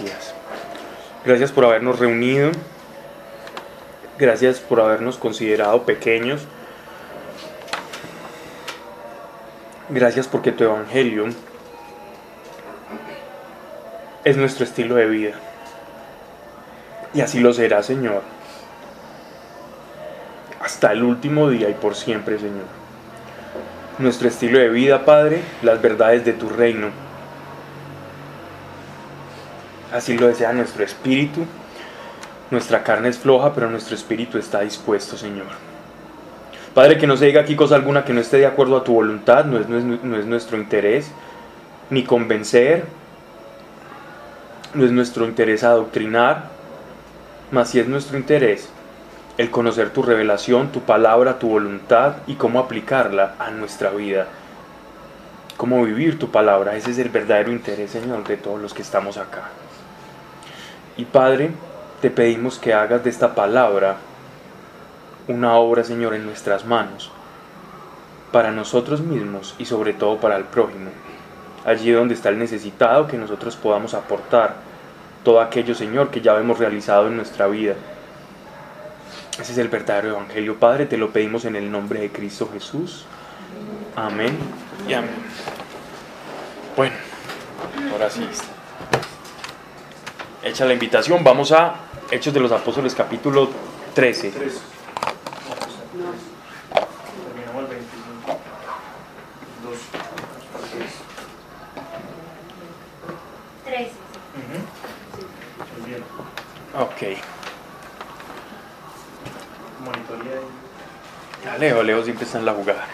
Gracias. Gracias por habernos reunido. Gracias por habernos considerado pequeños. Gracias porque tu evangelio es nuestro estilo de vida. Y así lo será, Señor. Hasta el último día y por siempre, Señor. Nuestro estilo de vida, Padre, las verdades de tu reino. Así lo desea nuestro espíritu. Nuestra carne es floja, pero nuestro espíritu está dispuesto, Señor. Padre, que no se diga aquí cosa alguna que no esté de acuerdo a tu voluntad, no es, nuestro interés, ni convencer, no es nuestro interés adoctrinar, mas si es nuestro interés el conocer tu revelación, tu palabra, tu voluntad y cómo aplicarla a nuestra vida. Cómo vivir tu palabra. Ese es el verdadero interés, Señor, de todos los que estamos acá. Y Padre, te pedimos que hagas de esta palabra una obra, Señor, en nuestras manos, para nosotros mismos y sobre todo para el prójimo. Allí donde está el necesitado, que nosotros podamos aportar todo aquello, Señor, que ya hemos realizado en nuestra vida ese es el verdadero Evangelio. Padre, te lo pedimos en el nombre de Cristo Jesús. Amén y amén. Bueno, ahora sí. Hecha la invitación, vamos a Hechos de los Apóstoles capítulo 13. Ok. Ya Leo, Leo siempre está en la jugada.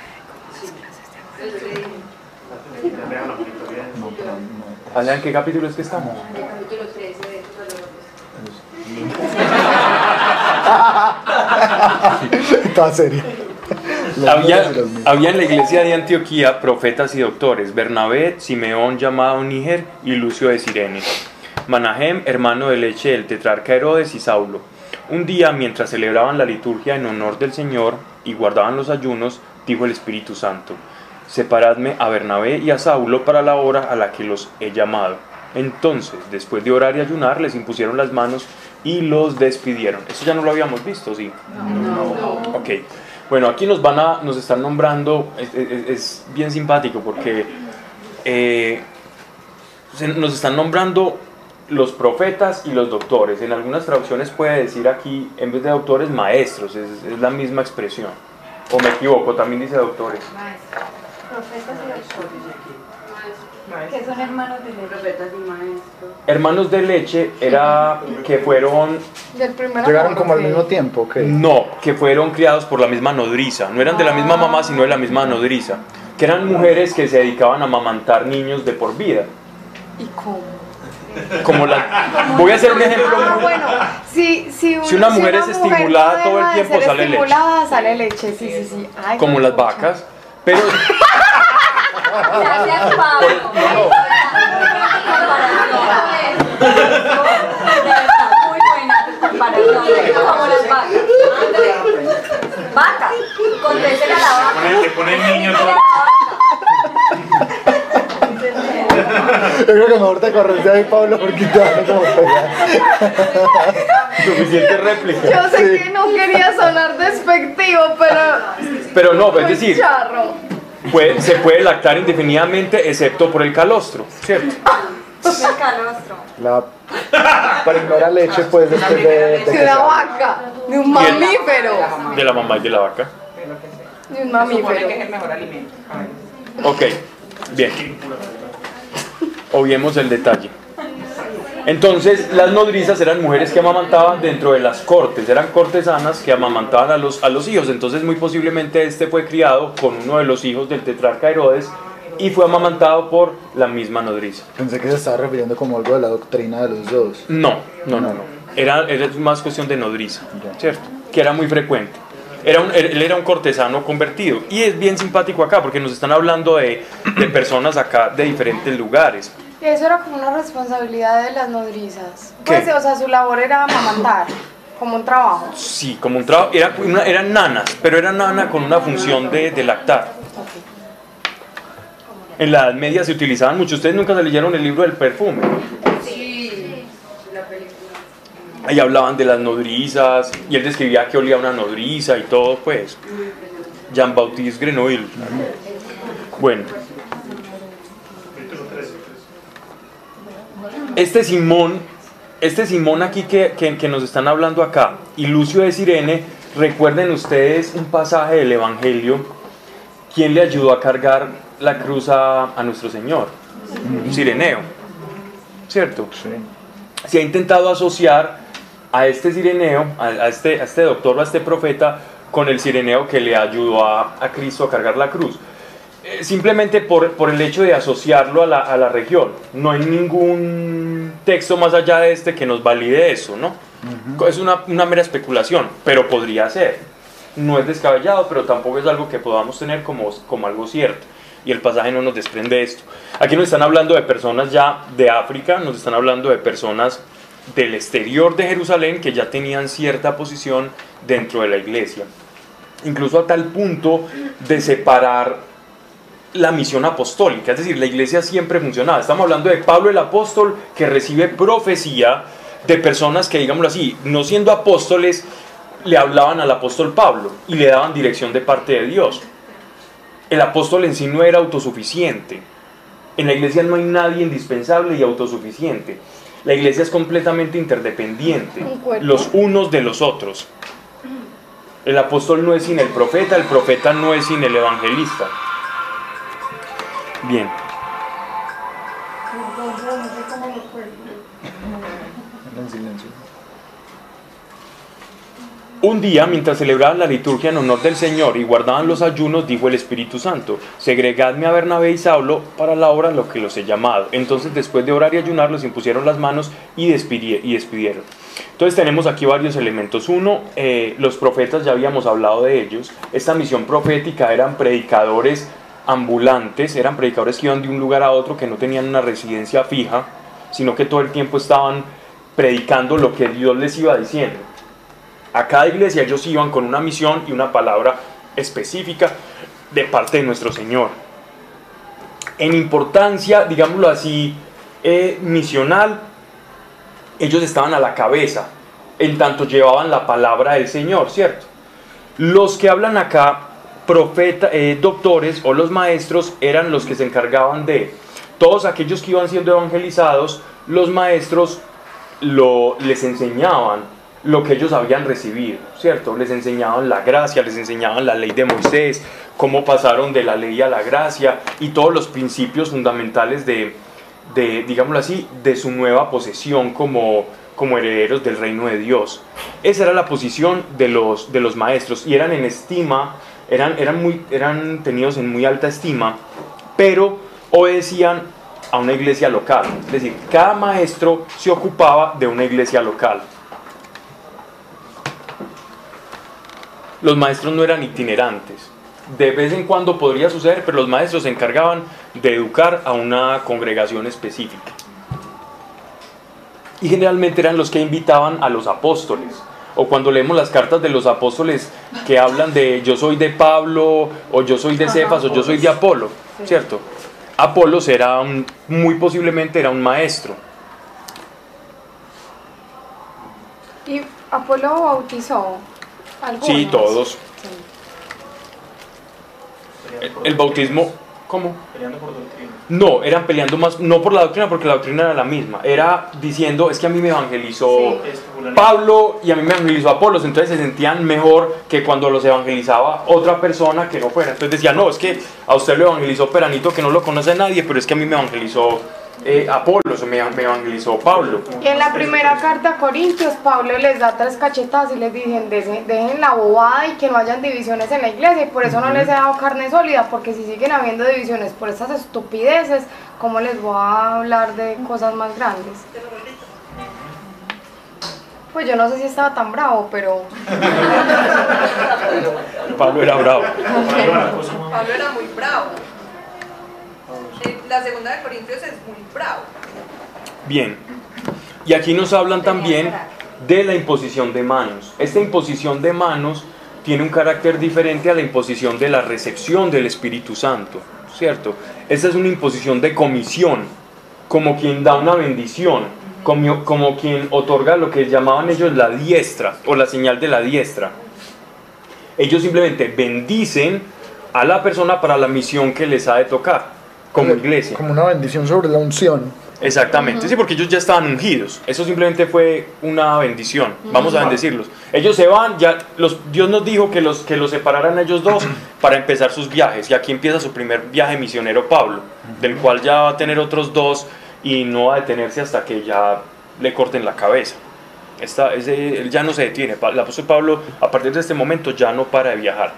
¿Allá en qué capítulo es que estamos? capítulo 13 de Toda serie. Los Había, había en la iglesia de Antioquía profetas y doctores, Bernabé, Simeón llamado Níger y Lucio de Sirene, Manahem, hermano de leche del tetrarca Herodes y Saulo. Un día, mientras celebraban la liturgia en honor del Señor y guardaban los ayunos, dijo el Espíritu Santo, separadme a Bernabé y a Saulo para la hora a la que los he llamado. Entonces, después de orar y ayunar, les impusieron las manos y los despidieron. Eso ya no lo habíamos visto, ¿sí? Ok. Bueno, aquí nos van a, nos están nombrando, es, es- es bien simpático porque eh, nos están nombrando los profetas y los doctores. En algunas traducciones puede decir aquí, en vez de doctores, maestros, es, es la misma expresión. O me equivoco, también dice doctores. Profetas y doctores. Que son hermanos de maestros. Hermanos de leche era que fueron, Llegaron como al mismo tiempo, ¿ok? no, que fueron criados por la misma nodriza. No eran de la misma mamá, sino de la misma nodriza. Que eran mujeres que se dedicaban a amamantar niños de por vida. ¿Y cómo? Como la, voy a hacer un ejemplo Ah, bueno, si, si, Si una mujer es estimulada no todo el tiempo, sale leche. estimulada, sale leche, sí, sí, sí. Ay, como las vacas, pero Gracias, Pablo. Muy buena tu comparación. Como las vacas. Vacas. Condénsela a la vaca. le pone el niño todo. Yo creo que mejor te corres de ahí, Pablo, porque te van a como. Suficiente réplica. Yo sé que no quería sonar despectivo, pero. Pero no, es decir, charro. Puede- se puede lactar indefinidamente excepto por el calostro, ¿cierto? El calostro. La primera leche, pues, después de, de De abre. vaca, de un mamífero. De la mamá y de la vaca. De un Supone que es mamífero. el mejor alimento. Ok, bien. Obviemos el detalle. Entonces, las nodrizas eran mujeres que amamantaban dentro de las cortes, eran cortesanas que amamantaban a los, a los hijos. Entonces, muy posiblemente este fue criado con uno de los hijos del tetrarca Herodes y fue amamantado por la misma nodriza. Pensé que se estaba refiriendo como algo de la doctrina de los dos. No, no, no, no. Era, era más cuestión de nodriza, ¿cierto? Que era muy frecuente. Era un, él era un cortesano convertido. Y es bien simpático acá porque nos están hablando de, de personas acá de diferentes lugares. Y eso era como una responsabilidad de las nodrizas. ¿Qué? Pues, o sea, su labor era amamantar, como un trabajo. Sí, como un trabajo. Era, una- eran nanas, pero eran nana con una función de, de lactar. En la Edad Media se utilizaban mucho. Ustedes nunca se leyeron el libro del perfume. Ahí hablaban de las nodrizas y él describía que olía una nodriza y todo, pues. Jean-Baptiste Grenouille. Bueno. Este Simón, este Simón aquí que, que, nos están hablando acá, y Lucio de Sirene, recuerden ustedes un pasaje del Evangelio, ¿quién le ayudó a cargar la cruz a, a nuestro Señor? Un sireneo, ¿cierto? Se ha intentado asociar a este sireneo, a, este, a este doctor o a este profeta, con el sireneo que le ayudó a, a Cristo a cargar la cruz. Eh, simplemente por, por, el hecho de asociarlo a la, a la, región. No hay ningún texto más allá de este que nos valide eso, ¿no? Es una, una, mera especulación, pero podría ser. No es descabellado, pero tampoco es algo que podamos tener como, como algo cierto. Y el pasaje no nos desprende esto. Aquí nos están hablando de personas ya de África, nos están hablando de personas del exterior de Jerusalén que ya tenían cierta posición dentro de la iglesia. Incluso a tal punto de separar la misión apostólica, es decir, la iglesia siempre funcionaba. Estamos hablando de Pablo el apóstol que recibe profecía de personas que, digámoslo así, no siendo apóstoles, le hablaban al apóstol Pablo y le daban dirección de parte de Dios. El apóstol en sí no era autosuficiente. En la iglesia no hay nadie indispensable y autosuficiente. La iglesia es completamente interdependiente, los unos de los otros. El apóstol no es sin el profeta, el profeta no es sin el evangelista. Bien. Un día, mientras celebraban la liturgia en honor del Señor y guardaban los ayunos, dijo el Espíritu Santo, segregadme a Bernabé y Saulo para la obra lo que los he llamado. Entonces, después de orar y ayunar, los impusieron las manos y, despidieron. Entonces tenemos aquí varios elementos. Uno, eh, los profetas, ya habíamos hablado de ellos. Esta misión profética eran predicadores ambulantes, eran predicadores que iban de un lugar a otro, que no tenían una residencia fija, sino que todo el tiempo estaban predicando lo que Dios les iba diciendo. A cada iglesia ellos iban con una misión y una palabra específica de parte de nuestro Señor. En importancia, digámoslo así, eh, misional, ellos estaban a la cabeza, en tanto llevaban la palabra del Señor, ¿cierto? Los que hablan acá profeta, eh, doctores o los maestros eran los que se encargaban de todos aquellos que iban siendo evangelizados, los maestros lo, les enseñaban lo que ellos habían recibido, ¿cierto? Les enseñaban la gracia, les enseñaban la ley de Moisés, cómo pasaron de la ley a la gracia y todos los principios fundamentales de, de digámoslo así, de su nueva posesión como, como herederos del reino de Dios. Esa era la posición de los, de los maestros y eran en estima eran, eran, muy, eran tenidos en muy alta estima, pero obedecían a una iglesia local. Es decir, cada maestro se ocupaba de una iglesia local. Los maestros no eran itinerantes. De vez en cuando podría suceder, pero los maestros se encargaban de educar a una congregación específica. Y generalmente eran los que invitaban a los apóstoles o cuando leemos las cartas de los apóstoles que hablan de yo soy de Pablo, o yo soy de Cefas, o yo soy de Apolo, ¿cierto? Apolo era muy posiblemente era un maestro. ¿Y Apolo bautizó? Sí, todos. el bautismo ¿Cómo? Peleando por doctrina. No, eran peleando más, no por la doctrina, porque la doctrina era la misma. Era diciendo, es que a mí me evangelizó Pablo y a mí me evangelizó Apolos. Entonces se sentían mejor que cuando los evangelizaba otra persona que no fuera. Entonces decía, no, es que a usted lo evangelizó Peranito, que no lo conoce nadie, pero es que a mí me evangelizó eh, Apolo, me, me, evangelizó Pablo. Y en la primera carta a Corintios, Pablo les da tres cachetadas y les dicen, dejen, la bobada y que no hayan divisiones en la iglesia, y por eso no les he dado carne sólida, porque si siguen habiendo divisiones por estas estupideces, ¿cómo les voy a hablar de cosas más grandes? Pues yo no sé si estaba tan bravo, pero... Pablo era bravo. Pablo era muy bravo la segunda de Corintios es muy bravo. Bien, y aquí nos hablan también de la imposición de manos. Esta imposición de manos tiene un carácter diferente a la imposición de la recepción del Espíritu Santo, ¿cierto? Esta es una imposición de comisión, como quien da una bendición. como, como quien otorga lo que llamaban ellos la diestra o la señal de la diestra. Ellos simplemente bendicen a la persona para la misión que les ha de tocar como iglesia. Como una bendición sobre la unción. Exactamente, sí, porque ellos ya estaban ungidos. Eso simplemente fue una bendición. Vamos a bendecirlos. Ellos se van, ya los, Dios nos dijo que los, que los separaran ellos dos para empezar sus viajes. Y aquí empieza su primer viaje misionero Pablo, del cual ya va a tener otros dos y no va a detenerse hasta que ya le corten la cabeza. Esta, ese, él ya no se detiene. El apóstol Pablo, a partir de este momento, ya no para de viajar.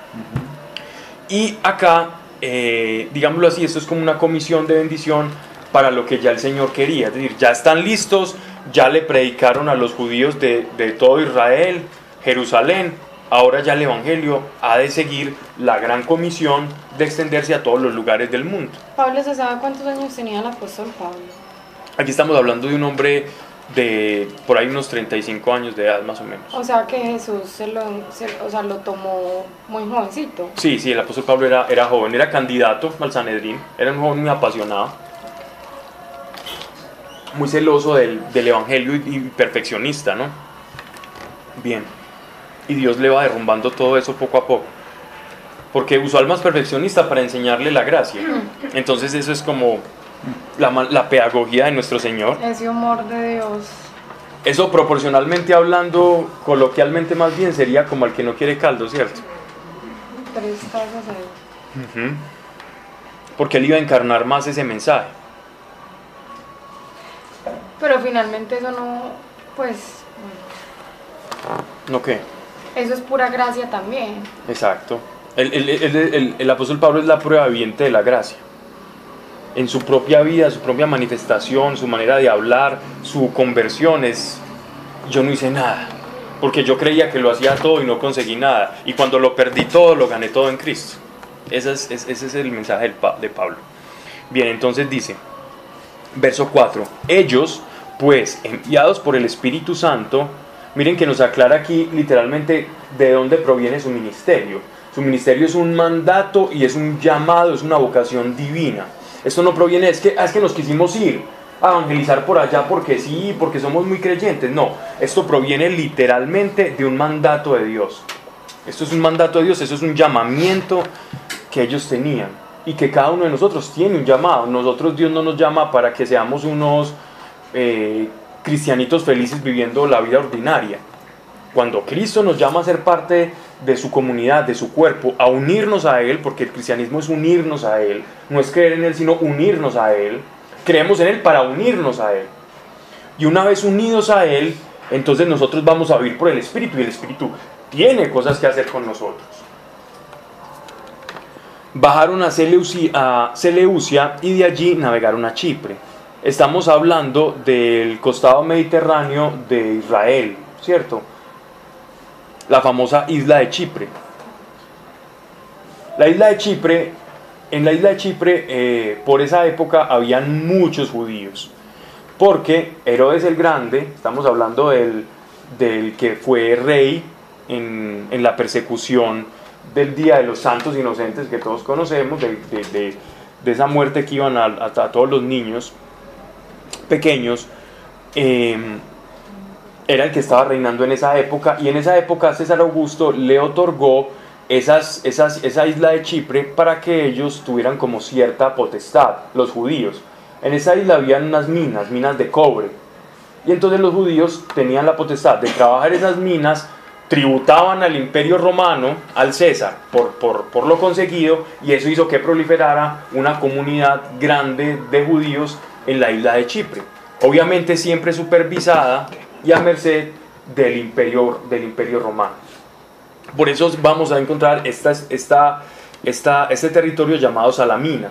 Y acá, eh, digámoslo así, esto es como una comisión de bendición para lo que ya el Señor quería. Es decir, ya están listos, ya le predicaron a los judíos de, de todo Israel, Jerusalén, ahora ya el Evangelio ha de seguir la gran comisión de extenderse a todos los lugares del mundo. Pablo, ¿se sabe cuántos años tenía el apóstol Pablo? Aquí estamos hablando de un hombre de por ahí unos 35 años de edad más o menos. O sea que Jesús se lo, se- o sea, lo tomó muy jovencito. Sí, sí, el apóstol Pablo era, era joven, era candidato al Sanedrín, era un joven muy apasionado, muy celoso del, del Evangelio y, y perfeccionista, ¿no? Bien, y Dios le va derrumbando todo eso poco a poco, porque usó al más perfeccionista para enseñarle la gracia. Entonces eso es como la, la pedagogía de nuestro Señor. Ese humor de Dios. Eso proporcionalmente hablando, coloquialmente más bien, sería como el que no quiere caldo, ¿cierto? Tres tazas ahí. Porque él iba a encarnar más ese mensaje. Pero finalmente eso no, pues, ¿No qué? eso es pura gracia también. Exacto. El, el- el- el- el apóstol Pablo es la prueba viviente de la gracia. En su propia vida, su propia manifestación, su manera de hablar, su conversión es, yo no hice nada, porque yo creía que lo hacía todo y no conseguí nada. Y cuando lo perdí todo, lo gané todo en Cristo. Ese es, es- ese es el mensaje de Pablo. Bien, entonces dice, verso 4, ellos, pues, enviados por el Espíritu Santo, miren que nos aclara aquí literalmente de dónde proviene su ministerio. Su ministerio es un mandato y es un llamado, es una vocación divina. Esto no proviene, es que, ah, es que nos quisimos ir a evangelizar por allá porque sí, porque somos muy creyentes. No, esto proviene literalmente de un mandato de Dios. Esto es un mandato de Dios, eso es un llamamiento que ellos tenían y que cada uno de nosotros tiene un llamado. Nosotros Dios no nos llama para que seamos unos eh, cristianitos felices viviendo la vida ordinaria. Cuando Cristo nos llama a ser parte de su comunidad, de su cuerpo, a unirnos a Él, porque el cristianismo es unirnos a Él, no es creer en Él, sino unirnos a Él. Creemos en Él para unirnos a Él. Y una vez unidos a Él, entonces nosotros vamos a vivir por el Espíritu y el Espíritu tiene cosas que hacer con nosotros. Bajaron a Seleuci- a Seleucia y de allí navegaron a Chipre. Estamos hablando del costado mediterráneo de Israel, ¿cierto? La famosa isla de Chipre. La isla de Chipre, en la isla de Chipre, eh, por esa época habían muchos judíos, porque Herodes el Grande, estamos hablando del, del que fue rey en, en la persecución del Día de los Santos Inocentes que todos conocemos, de, de- de- esa muerte que iban a todos los niños pequeños, eh, era el que estaba reinando en esa época y en esa época César Augusto le otorgó esas, esas, esa isla de Chipre para que ellos tuvieran como cierta potestad, los judíos. En esa isla habían unas minas, minas de cobre. Y entonces los judíos tenían la potestad de trabajar esas minas, tributaban al imperio romano, al César, por, por, por lo conseguido, y eso hizo que proliferara una comunidad grande de judíos en la isla de Chipre. Obviamente siempre supervisada y a merced del imperio, del imperio romano. Por eso vamos a encontrar esta, esta, esta, este territorio llamado Salamina,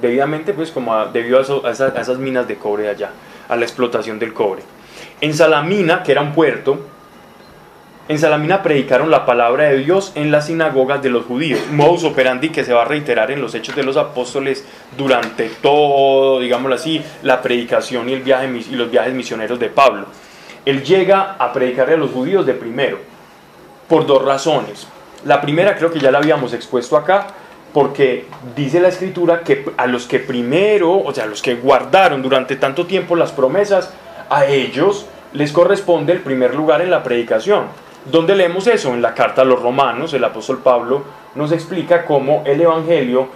debidamente pues como a- debido a, esas, minas de cobre allá, a la explotación del cobre. En Salamina, que era un puerto, en Salamina predicaron la palabra de Dios en las sinagogas de los judíos, modus operandi que se va a reiterar en los hechos de los apóstoles durante todo, digámoslo así, la predicación y, el viaje, y los viajes misioneros de Pablo. Él llega a predicarle a los judíos de primero, por dos razones. La primera creo que ya la habíamos expuesto acá, porque dice la escritura que a los que primero, o sea, a los que guardaron durante tanto tiempo las promesas, a ellos les corresponde el primer lugar en la predicación. ¿Dónde leemos eso? En la carta a los romanos, el apóstol Pablo nos explica cómo el Evangelio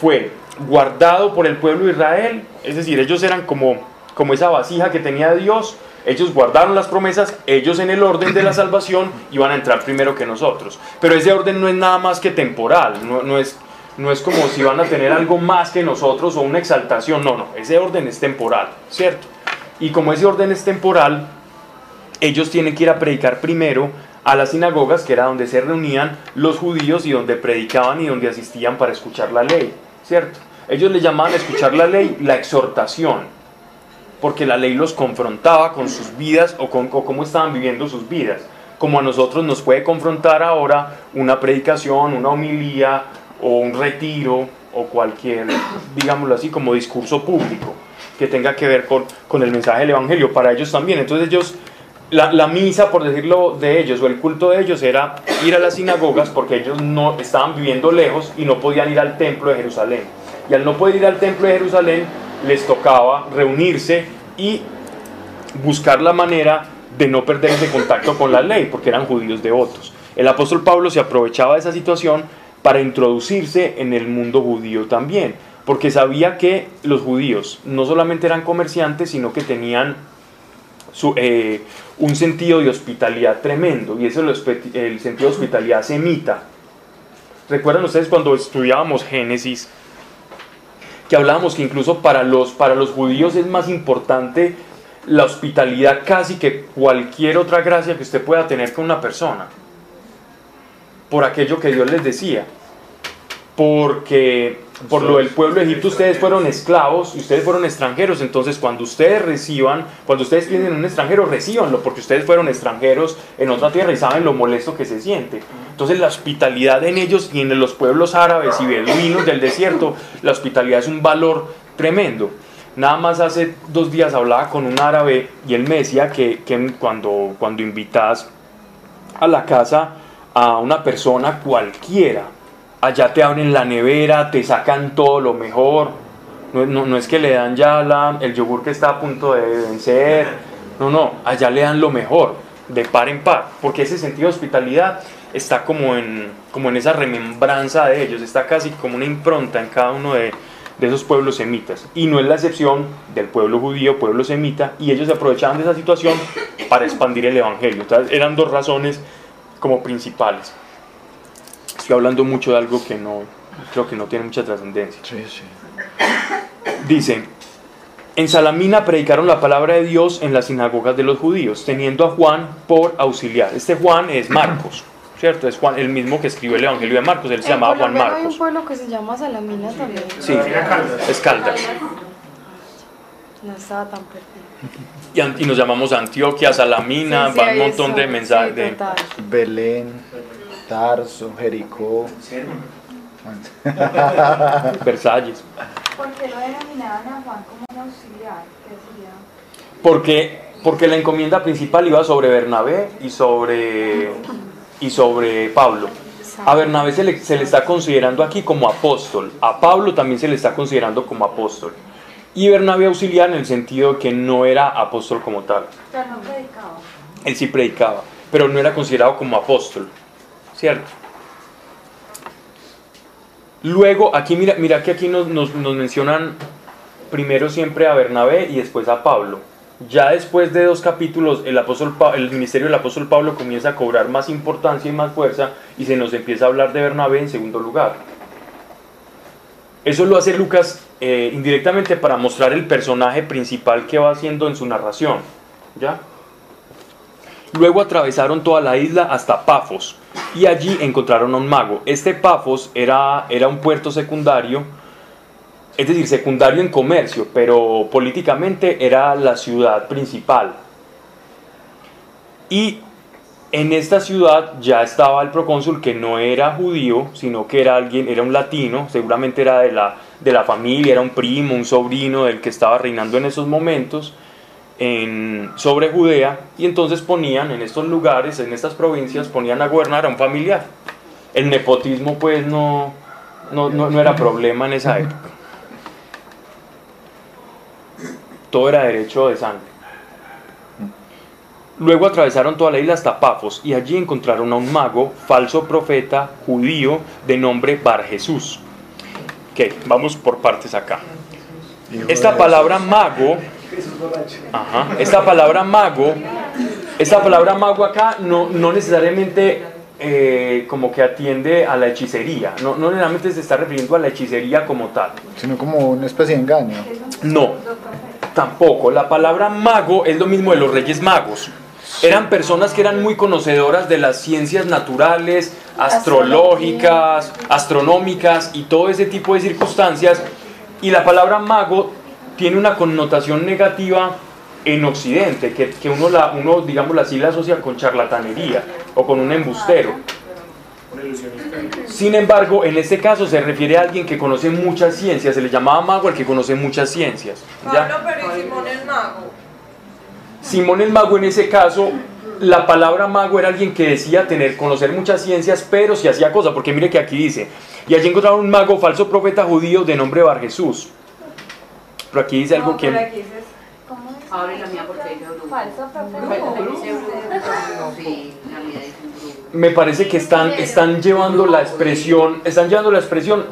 fue guardado por el pueblo de Israel, es decir, ellos eran como, como esa vasija que tenía Dios, ellos guardaron las promesas, ellos en el orden de la salvación iban a entrar primero que nosotros. Pero ese orden no es nada más que temporal, no, no es, no es como si van a tener algo más que nosotros o una exaltación, no, no, ese orden es temporal, ¿cierto? Y como ese orden es temporal, ellos tienen que ir a predicar primero a las sinagogas, que era donde se reunían los judíos y donde predicaban y donde asistían para escuchar la ley, ¿cierto? Ellos le llamaban a escuchar la ley la exhortación, porque la ley los confrontaba con sus vidas o con cómo estaban viviendo sus vidas. Como a nosotros nos puede confrontar ahora una predicación, una homilía o un retiro o cualquier, digámoslo así, como discurso público que tenga que ver con, con el mensaje del Evangelio, para ellos también. Entonces ellos la, misa, por decirlo de ellos, o el culto de ellos era ir a las sinagogas porque ellos no estaban viviendo lejos y no podían ir al templo de Jerusalén. Y al no poder ir al templo de Jerusalén, les tocaba reunirse y buscar la manera de no perder ese contacto con la ley, porque eran judíos devotos. El apóstol Pablo se aprovechaba de esa situación para introducirse en el mundo judío también, porque sabía que los judíos no solamente eran comerciantes, sino que tenían eh, un sentido de hospitalidad tremendo, y eso es el sentido de hospitalidad semita. ¿Recuerdan ustedes cuando estudiábamos Génesis? Que hablábamos que incluso para los, para los judíos es más importante la hospitalidad casi que cualquier otra gracia que usted pueda tener con una persona. Por aquello que Dios les decía. Porque por lo del pueblo de Egipto ustedes fueron esclavos y ustedes fueron extranjeros, entonces cuando ustedes reciban, cuando ustedes tienen un extranjero, recibanlo, porque ustedes fueron extranjeros en otra tierra y saben lo molesto que se siente. Entonces la hospitalidad en ellos y en los pueblos árabes y beduinos del desierto, la hospitalidad es un valor tremendo. Nada más hace dos días hablaba con un árabe y él me decía que, que cuando, cuando invitas a la casa a una persona cualquiera, allá te abren la nevera, te sacan todo lo mejor. No, es que le dan ya la, el yogur que está a punto de vencer. No, no, allá le dan lo mejor, de par en par, porque ese sentido de hospitalidad está como en, como en esa remembranza de ellos, está casi como una impronta en cada uno de, de esos pueblos semitas. Y no es la excepción del pueblo judío, pueblo semita, y ellos se aprovechaban de esa situación para expandir el Evangelio. Entonces, eran dos razones como principales. Estoy hablando mucho de algo que no, creo que no tiene mucha trascendencia. Sí, sí. Dice, en Salamina predicaron la palabra de Dios en las sinagogas de los judíos, teniendo a Juan por auxiliar. Este Juan es Marcos, ¿cierto? Es Juan, el mismo que escribió el Evangelio de Marcos, él se llamaba Juan Marcos. Hay un pueblo que se llama Salamina también. Sí, es Caldas. No estaba tan perdido. Y, nos llamamos Antioquia, Salamina, va un montón de mensajes. de... Belén. Tarso, Jericó. Versalles. ¿Por qué lo denominaban a Juan como un auxiliar? ¿Qué sería? Porque, porque la encomienda principal iba sobre Bernabé y sobre, y sobre Pablo. A Bernabé se le, se le está considerando aquí como apóstol, a Pablo también se le está considerando como apóstol. Y Bernabé auxiliar en el sentido de que no era apóstol como tal. Pero no predicaba. Él sí predicaba, pero no era considerado como apóstol. ¿Cierto? Luego, aquí mira, mira que aquí nos, mencionan primero siempre a Bernabé y después a Pablo. Ya después de dos capítulos, el, apóstol el ministerio del apóstol Pablo comienza a cobrar más importancia y más fuerza y se nos empieza a hablar de Bernabé en segundo lugar. Eso lo hace Lucas eh, indirectamente para mostrar el personaje principal que va haciendo en su narración. ¿Ya? Luego atravesaron toda la isla hasta Pafos y allí encontraron a un mago. Este Pafos era, era un puerto secundario, es decir, secundario en comercio, pero políticamente era la ciudad principal. Y en esta ciudad ya estaba el procónsul que no era judío, sino que era alguien, era un latino, seguramente era de la, de la familia, era un primo, un sobrino del que estaba reinando en esos momentos en, sobre Judea y entonces ponían en estos lugares, en estas provincias, ponían a gobernar a un familiar. El nepotismo pues no, no, no, era problema en esa época. Todo era derecho de sangre. Luego atravesaron toda la isla hasta Pafos y allí encontraron a un mago, falso profeta judío de nombre Bar Jesús. Ok, vamos por partes acá. Esta palabra mago, ajá, esta palabra mago, esta palabra mago acá no, no necesariamente eh, como que atiende a la hechicería, no, no necesariamente se está refiriendo a la hechicería como tal. Sino como una especie de engaño. No, tampoco. La palabra mago es lo mismo de los reyes magos. Eran personas que eran muy conocedoras de las ciencias naturales, astrológicas, astronómicas y todo ese tipo de circunstancias. Y la palabra mago tiene una connotación negativa en Occidente, que, que uno, la, uno, digamos, así la asocia con charlatanería o con un embustero. Sin embargo, en este caso se refiere a alguien que conoce muchas ciencias, se le llamaba mago al que conoce muchas ciencias. ¿ya? Pablo, pero ¿y Simón el mago? Simón el mago en ese caso, la palabra mago era alguien que decía tener, conocer muchas ciencias, pero si hacía cosas, porque mire que aquí dice, y allí encontraron un mago, falso profeta judío de nombre Bar Jesús. Pero aquí dice algo No, que... pero aquí dices, ¿cómo es? Abre la mía porque dice brujo. Falso. Sí, la mía dice brujo. me parece que están, están llevando la expresión, están llevando la expresión,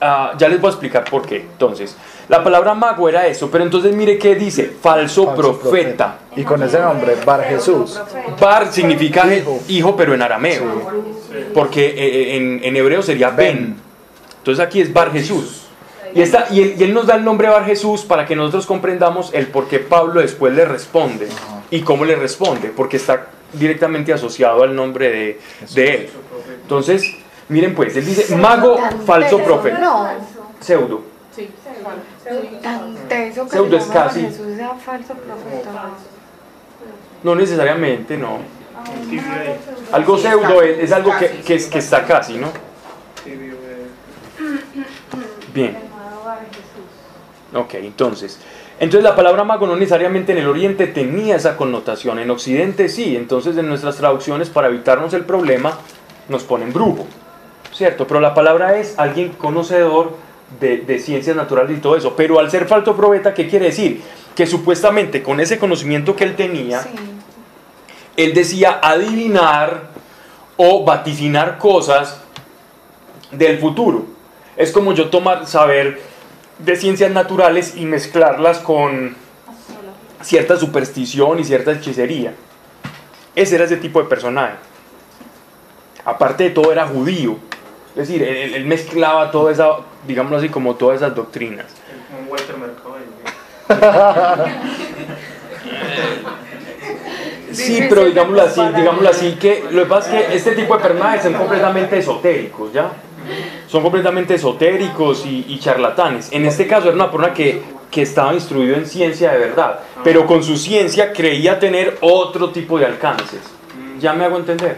ah, ya les voy a explicar por qué. Entonces, la palabra mago era eso, pero entonces mire qué dice, falso, Falso profeta. Y con ese nombre, Bar Jesús. Bar significa hijo, Hijo. pero en arameo, porque eh, en, en hebreo sería ben. Entonces aquí es Bar Jesús. Y, esta, y, él, y él nos da el nombre Bar Jesús para que nosotros comprendamos el por qué Pablo después le responde y cómo le responde, porque está directamente asociado al nombre de, de él. Entonces, miren pues, él dice mago, falso profeta, No, pseudo. Sí. tan teso que Pseudo se es casi. Jesús sea falso profeta. No necesariamente, no. Algo pseudo es, es algo que, que, es- que está casi, ¿no? Bien. Ok, entonces. Entonces la palabra mago no necesariamente en el oriente tenía esa connotación, en occidente sí, entonces en nuestras traducciones para evitarnos el problema nos ponen brujo, ¿cierto? Pero la palabra es alguien conocedor de, de ciencias naturales y todo eso, pero al ser falso profeta, ¿qué quiere decir? Que supuestamente con ese conocimiento que él tenía, Sí. él decía adivinar o vaticinar cosas del futuro. Es como yo tomar, saber de ciencias naturales y mezclarlas con cierta superstición y cierta hechicería. Ese era ese tipo de personaje. Aparte de todo era judío. Es decir, él, él mezclaba toda esa, digámoslo así, como todas esas doctrinas. Un Walter Mercado. Sí, pero digámoslo así, digámoslo así, que lo que pasa es que este tipo de personajes son completamente esotéricos, ¿ya? Son completamente esotéricos y, y charlatanes. En este caso era una persona que, que estaba instruido en ciencia de verdad, pero con su ciencia creía tener otro tipo de alcances. ¿Ya me hago entender?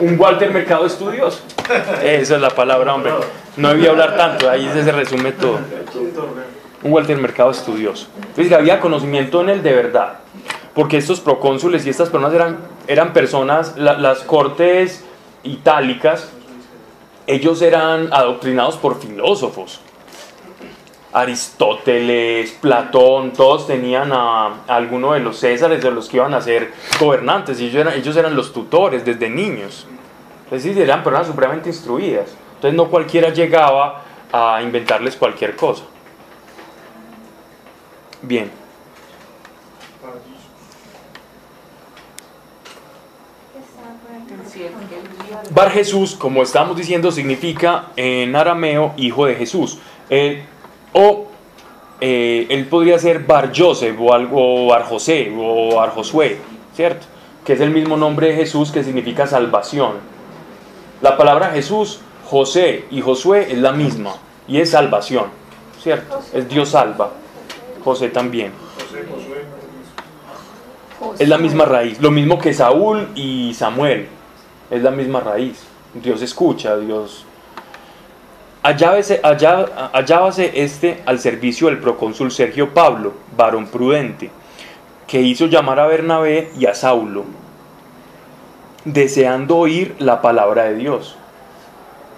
Un Walter Mercado estudioso. Esa es la palabra, hombre. No debía hablar tanto, ahí se resume todo. Un Walter Mercado estudioso. Es decir, había conocimiento en él de verdad. Porque estos procónsules y estas personas eran, eran personas, la- las cortes itálicas, ellos eran adoctrinados por filósofos. Aristóteles, Platón, todos tenían a, alguno de los césares de los que iban a ser gobernantes y ellos eran, ellos eran los tutores desde niños. Es decir, eran personas supremamente instruidas. Entonces no cualquiera llegaba a inventarles cualquier cosa. Bien. Sí, el que él iba- Bar Jesús, como estamos diciendo, significa en arameo hijo de Jesús. Eh, o eh, él podría ser Bar Joseph o algo Bar José o Bar Josué, ¿cierto? Que es el mismo nombre de Jesús que significa salvación. La palabra Jesús, José y Josué es la misma y es salvación, ¿cierto? Es Dios salva. José también. Es la misma raíz, lo mismo que Saúl y Samuel, es la misma raíz. Dios escucha, Dios... Hallábase, hallá- hallábase este al servicio del procónsul Sergio Pablo, varón prudente, que hizo llamar a Bernabé y a Saulo, deseando oír la palabra de Dios.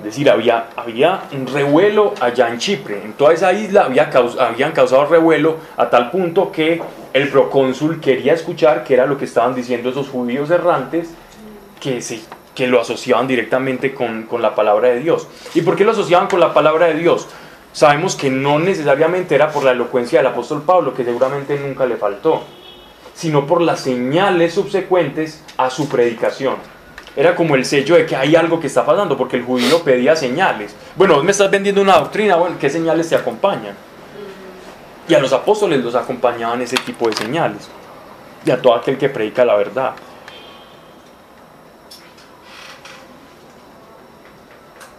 Es decir, había, había un revuelo allá en Chipre, en toda esa isla había habían causado revuelo a tal punto que el procónsul quería escuchar qué era lo que estaban diciendo esos judíos errantes que, se, que lo asociaban directamente con, con la palabra de Dios. ¿Y por qué lo asociaban con la palabra de Dios? Sabemos que no necesariamente era por la elocuencia del apóstol Pablo, que seguramente nunca le faltó, sino por las señales subsecuentes a su predicación. Era como el sello de que hay algo que está pasando, porque el judío pedía señales. Bueno, me estás vendiendo una doctrina, bueno, ¿qué señales te acompañan? Y a los apóstoles los acompañaban ese tipo de señales. Y a todo aquel que predica la verdad.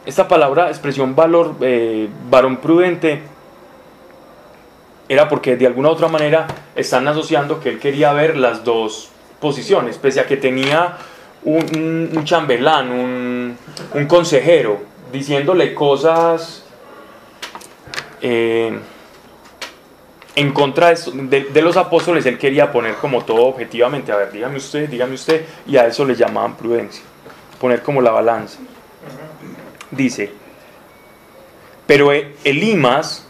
Esta palabra, expresión valor, eh, varón prudente, era porque de alguna u otra manera están asociando que él quería ver las dos posiciones, pese a que tenía un, chambelán, un, un, consejero, diciéndole cosas eh, en contra de, de, los apóstoles, él quería poner como todo objetivamente, a ver, dígame usted, dígame usted, y a eso le llamaban prudencia, poner como la balanza. Dice, pero Elimas,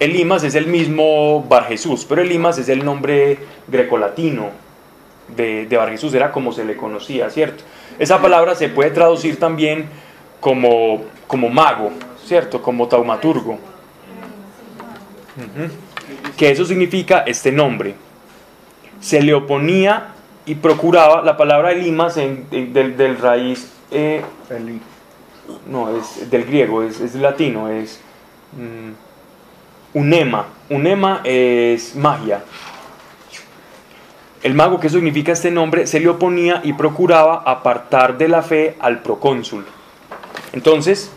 Elimas es el mismo Bar Jesús, pero Elimas es el nombre grecolatino de, de Bar Jesús, era como se le conocía, ¿cierto? Esa palabra se puede traducir también como, como mago, ¿cierto? Como taumaturgo. Que eso significa este nombre. Se le oponía y procuraba, la palabra Elimas del, del, raíz, eh, no, es del griego, es, es latino, es mm, unema. Unema es magia. El mago, ¿qué significa este nombre? Se le oponía y procuraba apartar de la fe al procónsul. Entonces...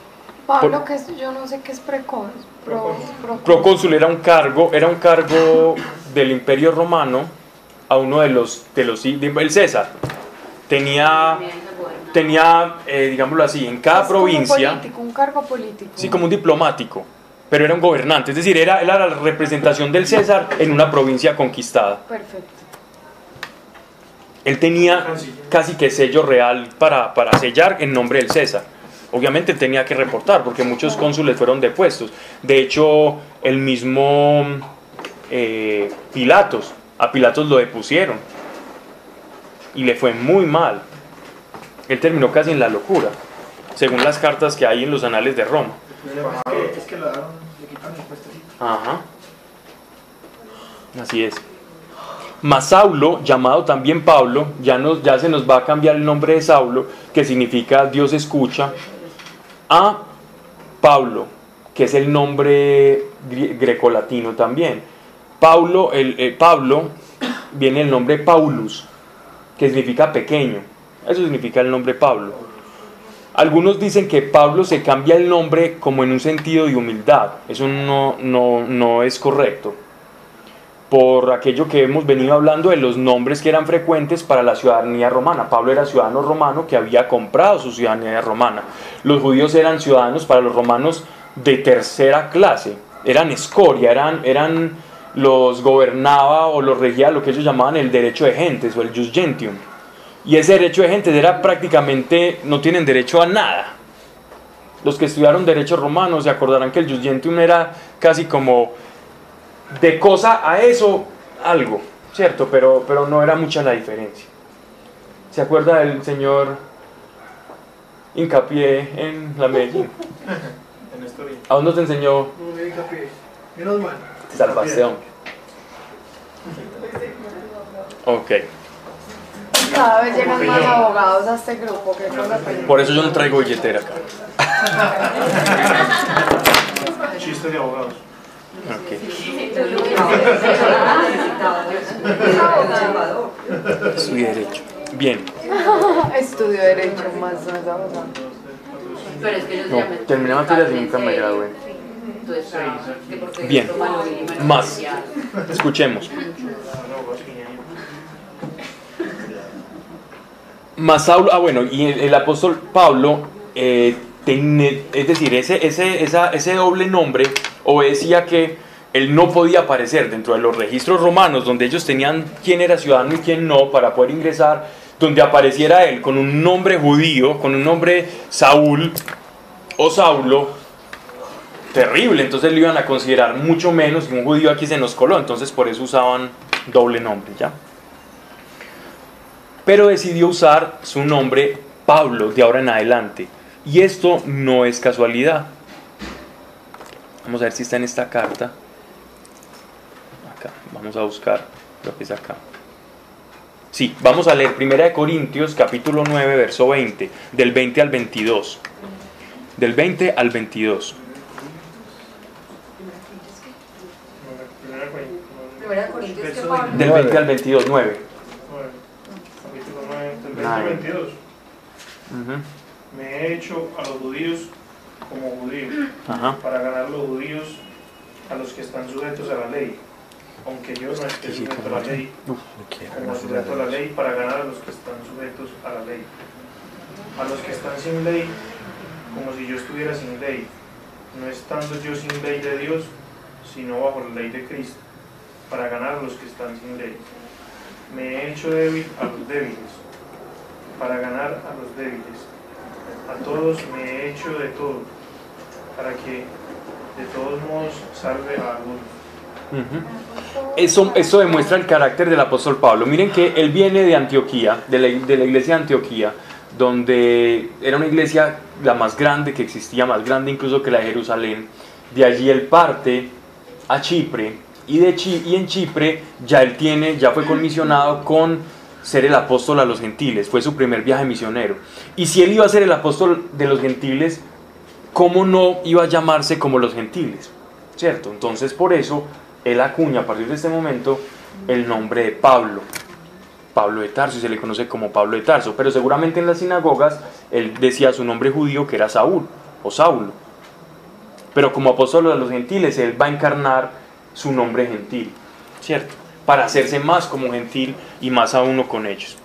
Pablo, por, que es, yo no sé qué es precónsul. Pro, pro, procónsul era un cargo, era un cargo del imperio romano a uno de los, de los el César. Tenía, tenía eh, digámoslo así, en cada es provincia... Un, político, un cargo político. Sí, como un diplomático, pero era un gobernante, es decir, era, era la representación del César en una provincia conquistada. Perfecto. Él tenía casi que sello real para, para sellar en nombre del César. Obviamente tenía que reportar porque muchos cónsules fueron depuestos. De hecho, el mismo eh, Pilatos, a Pilatos lo depusieron y le fue muy mal. Él terminó casi en la locura, según las cartas que hay en los anales de Roma. Es que lo daron, le quitaron el puesto. Ajá. Así es. Mas Saulo, llamado también Pablo, ya, nos, ya se nos va a cambiar el nombre de Saulo, que significa Dios escucha, a Pablo, que es el nombre grecolatino también. Paulo, el, el, Pablo viene el nombre Paulus, que significa pequeño. Eso significa el nombre Pablo. Algunos dicen que Pablo se cambia el nombre como en un sentido de humildad. Eso no, no, no es correcto por aquello que hemos venido hablando de los nombres que eran frecuentes para la ciudadanía romana. Pablo era ciudadano romano que había comprado su ciudadanía romana. Los judíos eran ciudadanos para los romanos de tercera clase, eran escoria, eran, eran los gobernaba o los regía lo que ellos llamaban el derecho de gentes o el jus gentium. Y ese derecho de gentes era prácticamente, no tienen derecho a nada. Los que estudiaron derecho romano se acordarán que el jus gentium era casi como de cosa a eso algo, ¿cierto? Pero, pero no era mucha la diferencia. ¿Se acuerda del señor hincapié en la Medellín? ¿A dónde te enseñó? Menos mal. Salvación. Ok. Cada vez llegan más abogados a este grupo. ¿qué cosa Por eso yo no traigo billetera acá. Chiste de abogados. Okay. Estudio Derecho. Bien. Estudio Derecho más no Pero es que ellos No, terminé materias y nunca me gradué. Bien. Más. Escuchemos. Más Saulo, ah bueno, y el, apóstol Pablo, eh, es decir, ese, ese, esa, ese doble nombre obedecía que él no podía aparecer dentro de los registros romanos, donde ellos tenían quién era ciudadano y quién no, para poder ingresar, donde apareciera él con un nombre judío, con un nombre Saúl o Saulo, terrible, entonces lo iban a considerar mucho menos y un judío aquí se nos coló, entonces por eso usaban doble nombre, ¿ya? Pero decidió usar su nombre Pablo de ahora en adelante. Y esto no es casualidad. Vamos a ver si está en esta carta. Acá, vamos a buscar, creo que es acá. Sí, vamos a leer 1 Corintios capítulo 9, verso 20, del 20 al 22. Del 20 al 22. Primera Corintios. Primera Corintios que Verso Pablo. Del 20 al 22, 9. Nueve. Capítulo 9, del 20 Nine. al 22. Ujú, Me he hecho a los judíos como judío, Ajá. para ganar a los judíos a los que están sujetos a la ley. Aunque yo no esté sujeto a la ley, como sujeto a la ley, para ganar a los que están sujetos a la ley. A los que están sin ley, como si yo estuviera sin ley, no estando yo sin ley de Dios, sino bajo la ley de Cristo, para ganar a los que están sin ley. Me he hecho débil a los débiles, para ganar a los débiles. A todos me he hecho de todo, para que de todos modos salve a algunos. Eso, eso demuestra el carácter del apóstol Pablo. Miren que él viene de Antioquía, de la, de la iglesia de Antioquía, donde era una iglesia la más grande que existía, más grande incluso que la de Jerusalén. De allí él parte a Chipre y, de Chi- y en Chipre ya él tiene, ya fue comisionado con ser el apóstol a los gentiles. Fue su primer viaje misionero. Y si él iba a ser el apóstol de los gentiles, ¿cómo no iba a llamarse como los gentiles? ¿Cierto? Entonces por eso él acuña a partir de este momento el nombre de Pablo. Pablo de Tarso y se le conoce como Pablo de Tarso. Pero seguramente en las sinagogas él decía su nombre judío que era Saúl o Saulo. Pero como apóstol de los gentiles él va a encarnar su nombre gentil. ¿Cierto? Para hacerse más como gentil y más a uno con ellos.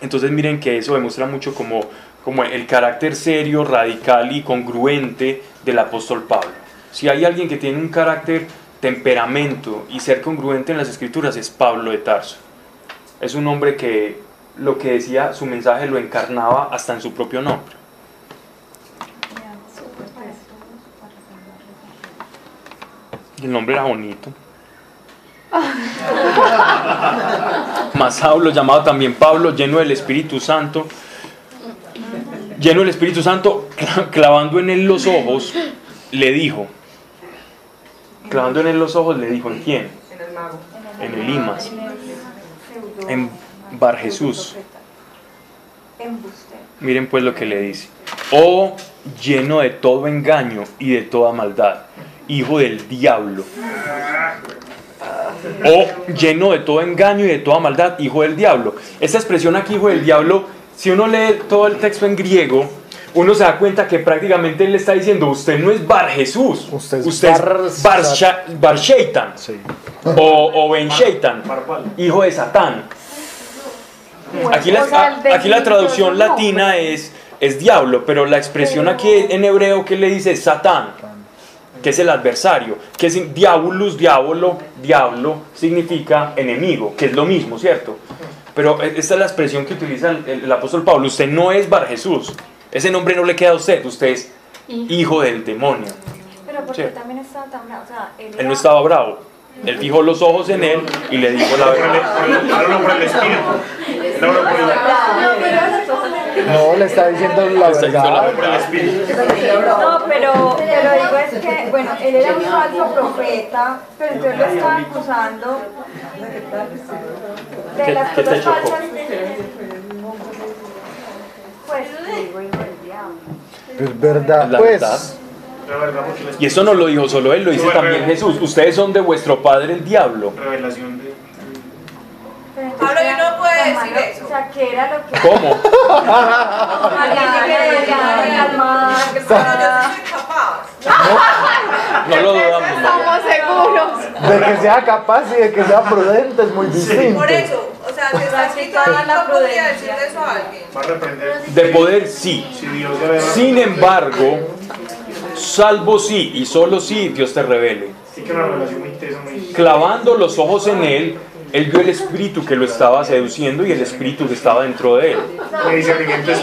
Entonces miren que eso demuestra mucho como, como el carácter serio, radical y congruente del apóstol Pablo. Si hay alguien que tiene un carácter, temperamento y ser congruente en las escrituras es Pablo de Tarso. Es un hombre que lo que decía su mensaje lo encarnaba hasta en su propio nombre. El nombre era bonito. Más Saulo, llamado también Pablo, lleno del Espíritu Santo, lleno del Espíritu Santo, cla- clavando en él los ojos, le dijo, clavando en él los ojos, le dijo, ¿en quién? En el mago. En el Limas, en Bar Jesús. Miren pues lo que le dice. Oh, lleno de todo engaño y de toda maldad, hijo del diablo. Oh, lleno de todo engaño y de toda maldad, hijo del diablo. Esta expresión aquí, hijo del diablo, si uno lee todo el texto en griego, uno se da cuenta que prácticamente él le está diciendo, usted no es Bar Jesús, Usted es usted es Bar- Bar, Sha- Bar Shaitan Sí. o, o Ben Shaitan, hijo de Satán. Aquí la, O aquí la traducción latina es, es diablo, pero la expresión aquí en hebreo que le dice es Satán, que es el adversario, que es diabolus, diablo, diablo, significa enemigo, que es lo mismo, ¿cierto? Pero e- esta es la expresión que utiliza el, el apóstol Pablo. Usted no es Bar Jesús, ese nombre no le queda a usted, usted es hijo del demonio. Pero porque Sí. también estaba tan bravo. O sea, él, Él no estaba bravo, él fijó los ojos en él y le dijo la Por el- verdad. No, le está diciendo la diciendo verdad. por el Espíritu. No, pero, pero digo es que, bueno, él era un falso profeta, pero entonces lo estaban acusando de ¿Qué- las qué cosas falsas. Pues, digo. Es verdad, La pues. verdad. Y eso no lo dijo solo él, lo dice también Jesús. Ustedes son de vuestro padre el diablo. Revelación de. Pablo, era no puede como decir eso. O sea, que era lo que... ¿Cómo? Yo. No lo dudamos. Estamos seguros. De que sea capaz y de que sea prudente es muy distinto. Por eso, o sea, que está escrito ahí, no podría decirle eso a alguien. Va a reprender. De poder sí. Sin embargo, salvo sí y solo sí Dios te revele. Clavando los ojos en él, él vio el espíritu que lo estaba seduciendo y el espíritu que estaba dentro de él.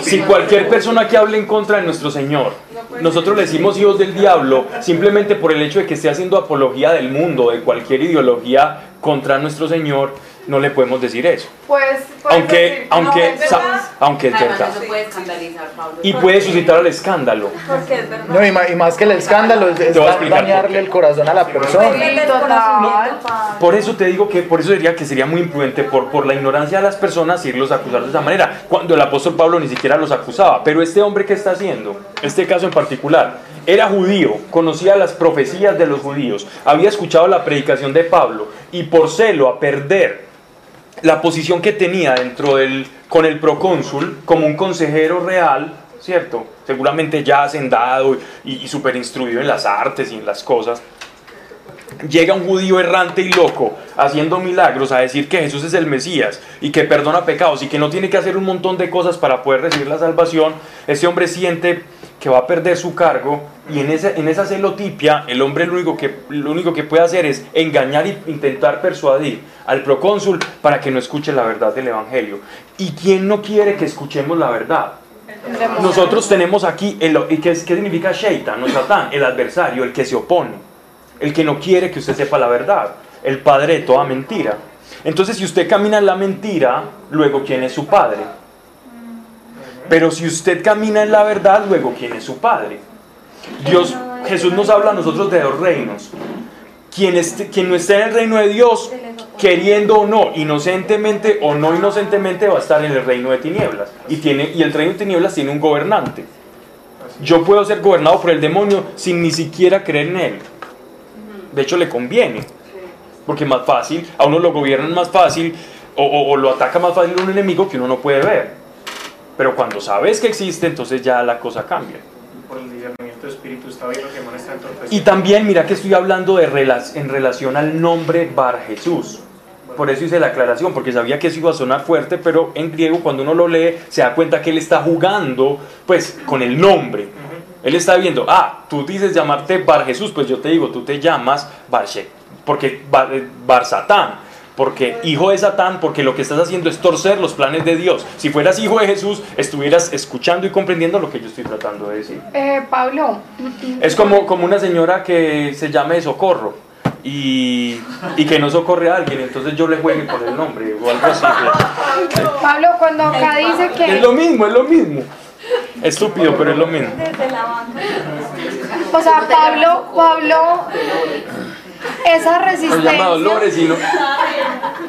Si cualquier persona que hable en contra de nuestro Señor nosotros le decimos hijos del diablo simplemente por el hecho de que esté haciendo apología del mundo, de cualquier ideología contra nuestro Señor, no le podemos decir eso. Pues, puedes Aunque, decir, aunque, no, es verdad. aunque es verdad. eso puede escandalizar, Pablo. Y puede suscitar el escándalo. Porque es verdad. No, y más, y más que el escándalo es, dañarle el corazón a la persona. Sí, total. Por eso te digo que, por eso diría que sería muy imprudente por, por la ignorancia de las personas irlos a acusar de esa manera, cuando el apóstol Pablo ni siquiera los acusaba. Pero este hombre que está haciendo, este caso en particular, era judío, conocía las profecías de los judíos, había escuchado la predicación de Pablo y por celo a perder la posición que tenía dentro del, con el procónsul como un consejero real, ¿cierto? Seguramente ya hacendado y, y instruido en las artes y en las cosas. Llega un judío errante y loco haciendo milagros a decir que Jesús es el Mesías y que perdona pecados y que no tiene que hacer un montón de cosas para poder recibir la salvación. Ese hombre siente que va a perder su cargo y en, ese, en esa celotipia el hombre lo único, que, lo único que puede hacer es engañar e intentar persuadir al procónsul para que no escuche la verdad del Evangelio. ¿Y quién no quiere que escuchemos la verdad? Nosotros tenemos aquí, el, ¿y qué, qué significa Shaitan o Satán? El adversario, el que se opone, el que no quiere que usted sepa la verdad, el padre de toda mentira. Entonces, si usted camina en la mentira, luego, ¿quién es su padre? Pero si usted camina en la verdad, luego, ¿quién es su padre? Dios, Jesús nos habla a nosotros de dos reinos. Quien, no esté en el reino de Dios, queriendo o no, inocentemente o no inocentemente, va a estar en el reino de tinieblas. Y, tiene, el reino de tinieblas tiene un gobernante. Yo puedo ser gobernado por el demonio sin ni siquiera creer en él. De hecho, le conviene. Porque más fácil, a uno lo gobiernan más fácil o lo ataca más fácil un enemigo que uno no puede ver. Pero cuando sabes que existe, entonces ya la cosa cambia. Por el que. Y también, mira que estoy hablando de rela- en relación al nombre Bar Jesús. Por eso hice la aclaración, porque sabía que eso iba a sonar fuerte, pero en griego cuando uno lo lee se da cuenta que él está jugando pues con el nombre. Él está viendo, ah, tú dices llamarte Bar Jesús, pues yo te digo, tú te llamas Bar, porque Bar, eh, Bar Satán, porque hijo de Satán, porque lo que estás haciendo es torcer los planes de Dios. Si fueras hijo de Jesús, estuvieras escuchando y comprendiendo lo que yo estoy tratando de decir. Eh, Pablo, Es como, como una señora que se llame de socorro y, y que no socorre a alguien, entonces yo le juegue por el nombre o algo así. pues. Pablo, cuando acá dice Es que, lo mismo, es lo mismo. Estúpido, pero es lo mismo. Desde la banca. o sea, Pablo, Pablo, esa Se llama resistencia, Dolores y no.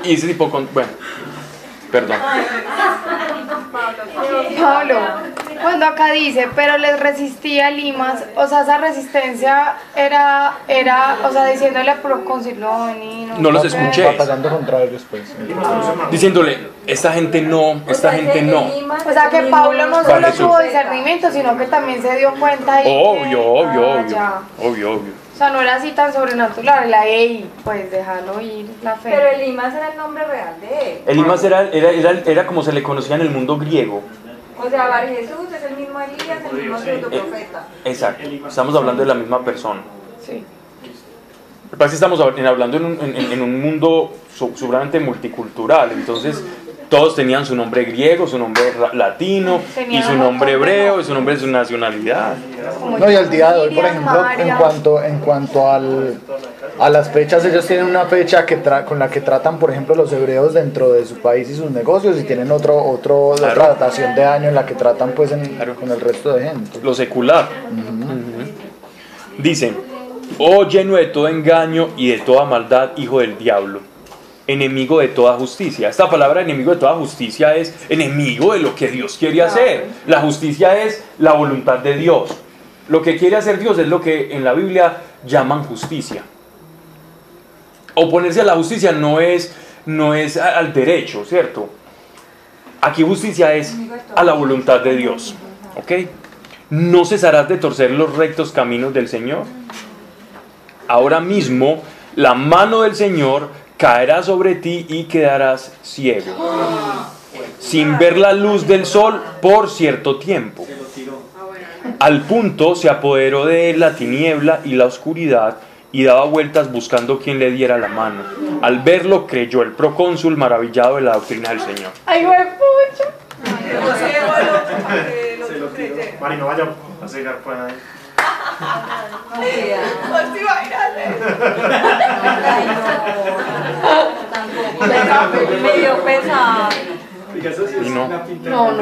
Y ese tipo con. Bueno, perdón. Pablo, cuando acá dice, pero les resistía Limas, o sea, esa resistencia era, era, o sea, diciéndole a Procónsul, no, vení, no. No los sé". escuché. Batallando contra ellos, pues. Diciéndole, esta gente no, esta gente no. O sea, que Pablo no solo tuvo discernimiento, sino que también se dio cuenta y que- Obvio, obvio, Ah, obvio. ya. Obvio, obvio. O sea, no era así tan sobrenatural, la ey, pues déjalo ir, la fe. Pero Elimas era el nombre real de él. Elimas era, era, era, era como se le conocía en el mundo griego. O sea, Bar Jesús es el mismo Elías, el mismo pseudo profeta. Exacto. Estamos hablando de la misma persona. Sí. Lo que pasa es que estamos hablando en un, en- en un mundo su- seguramente multicultural, entonces todos tenían su nombre griego, su nombre latino, y su nombre hebreo, y su nombre de su nacionalidad. No, y al día de hoy, por ejemplo, en cuanto, en cuanto al, a las fechas, ellos tienen una fecha que tra- con la que tratan, por ejemplo, los hebreos dentro de su país y sus negocios, y tienen otro, otro, Claro. otra datación de año en la que tratan pues en- Claro. con el resto de gente. Lo secular. Dice, oh lleno de todo engaño y de toda maldad, hijo del diablo, enemigo de toda justicia. Esta palabra enemigo de toda justicia es enemigo de lo que Dios quiere hacer. La justicia es la voluntad de Dios. Lo que quiere hacer Dios es lo que en la Biblia llaman justicia. Oponerse a la justicia no es, no es al derecho, ¿cierto? Aquí justicia es a la voluntad de Dios. ¿Ok? ¿No cesarás de torcer los rectos caminos del Señor? Ahora mismo la mano del Señor caerá sobre ti y quedarás ciego, sin ver la luz del sol por cierto tiempo. Al punto se apoderó de él la tiniebla y la oscuridad y daba vueltas buscando quien le diera la mano. Al verlo creyó el procónsul maravillado de la doctrina del Señor. Ay, güey, pucha. No no. Me- Me dio pesar. Y no. No,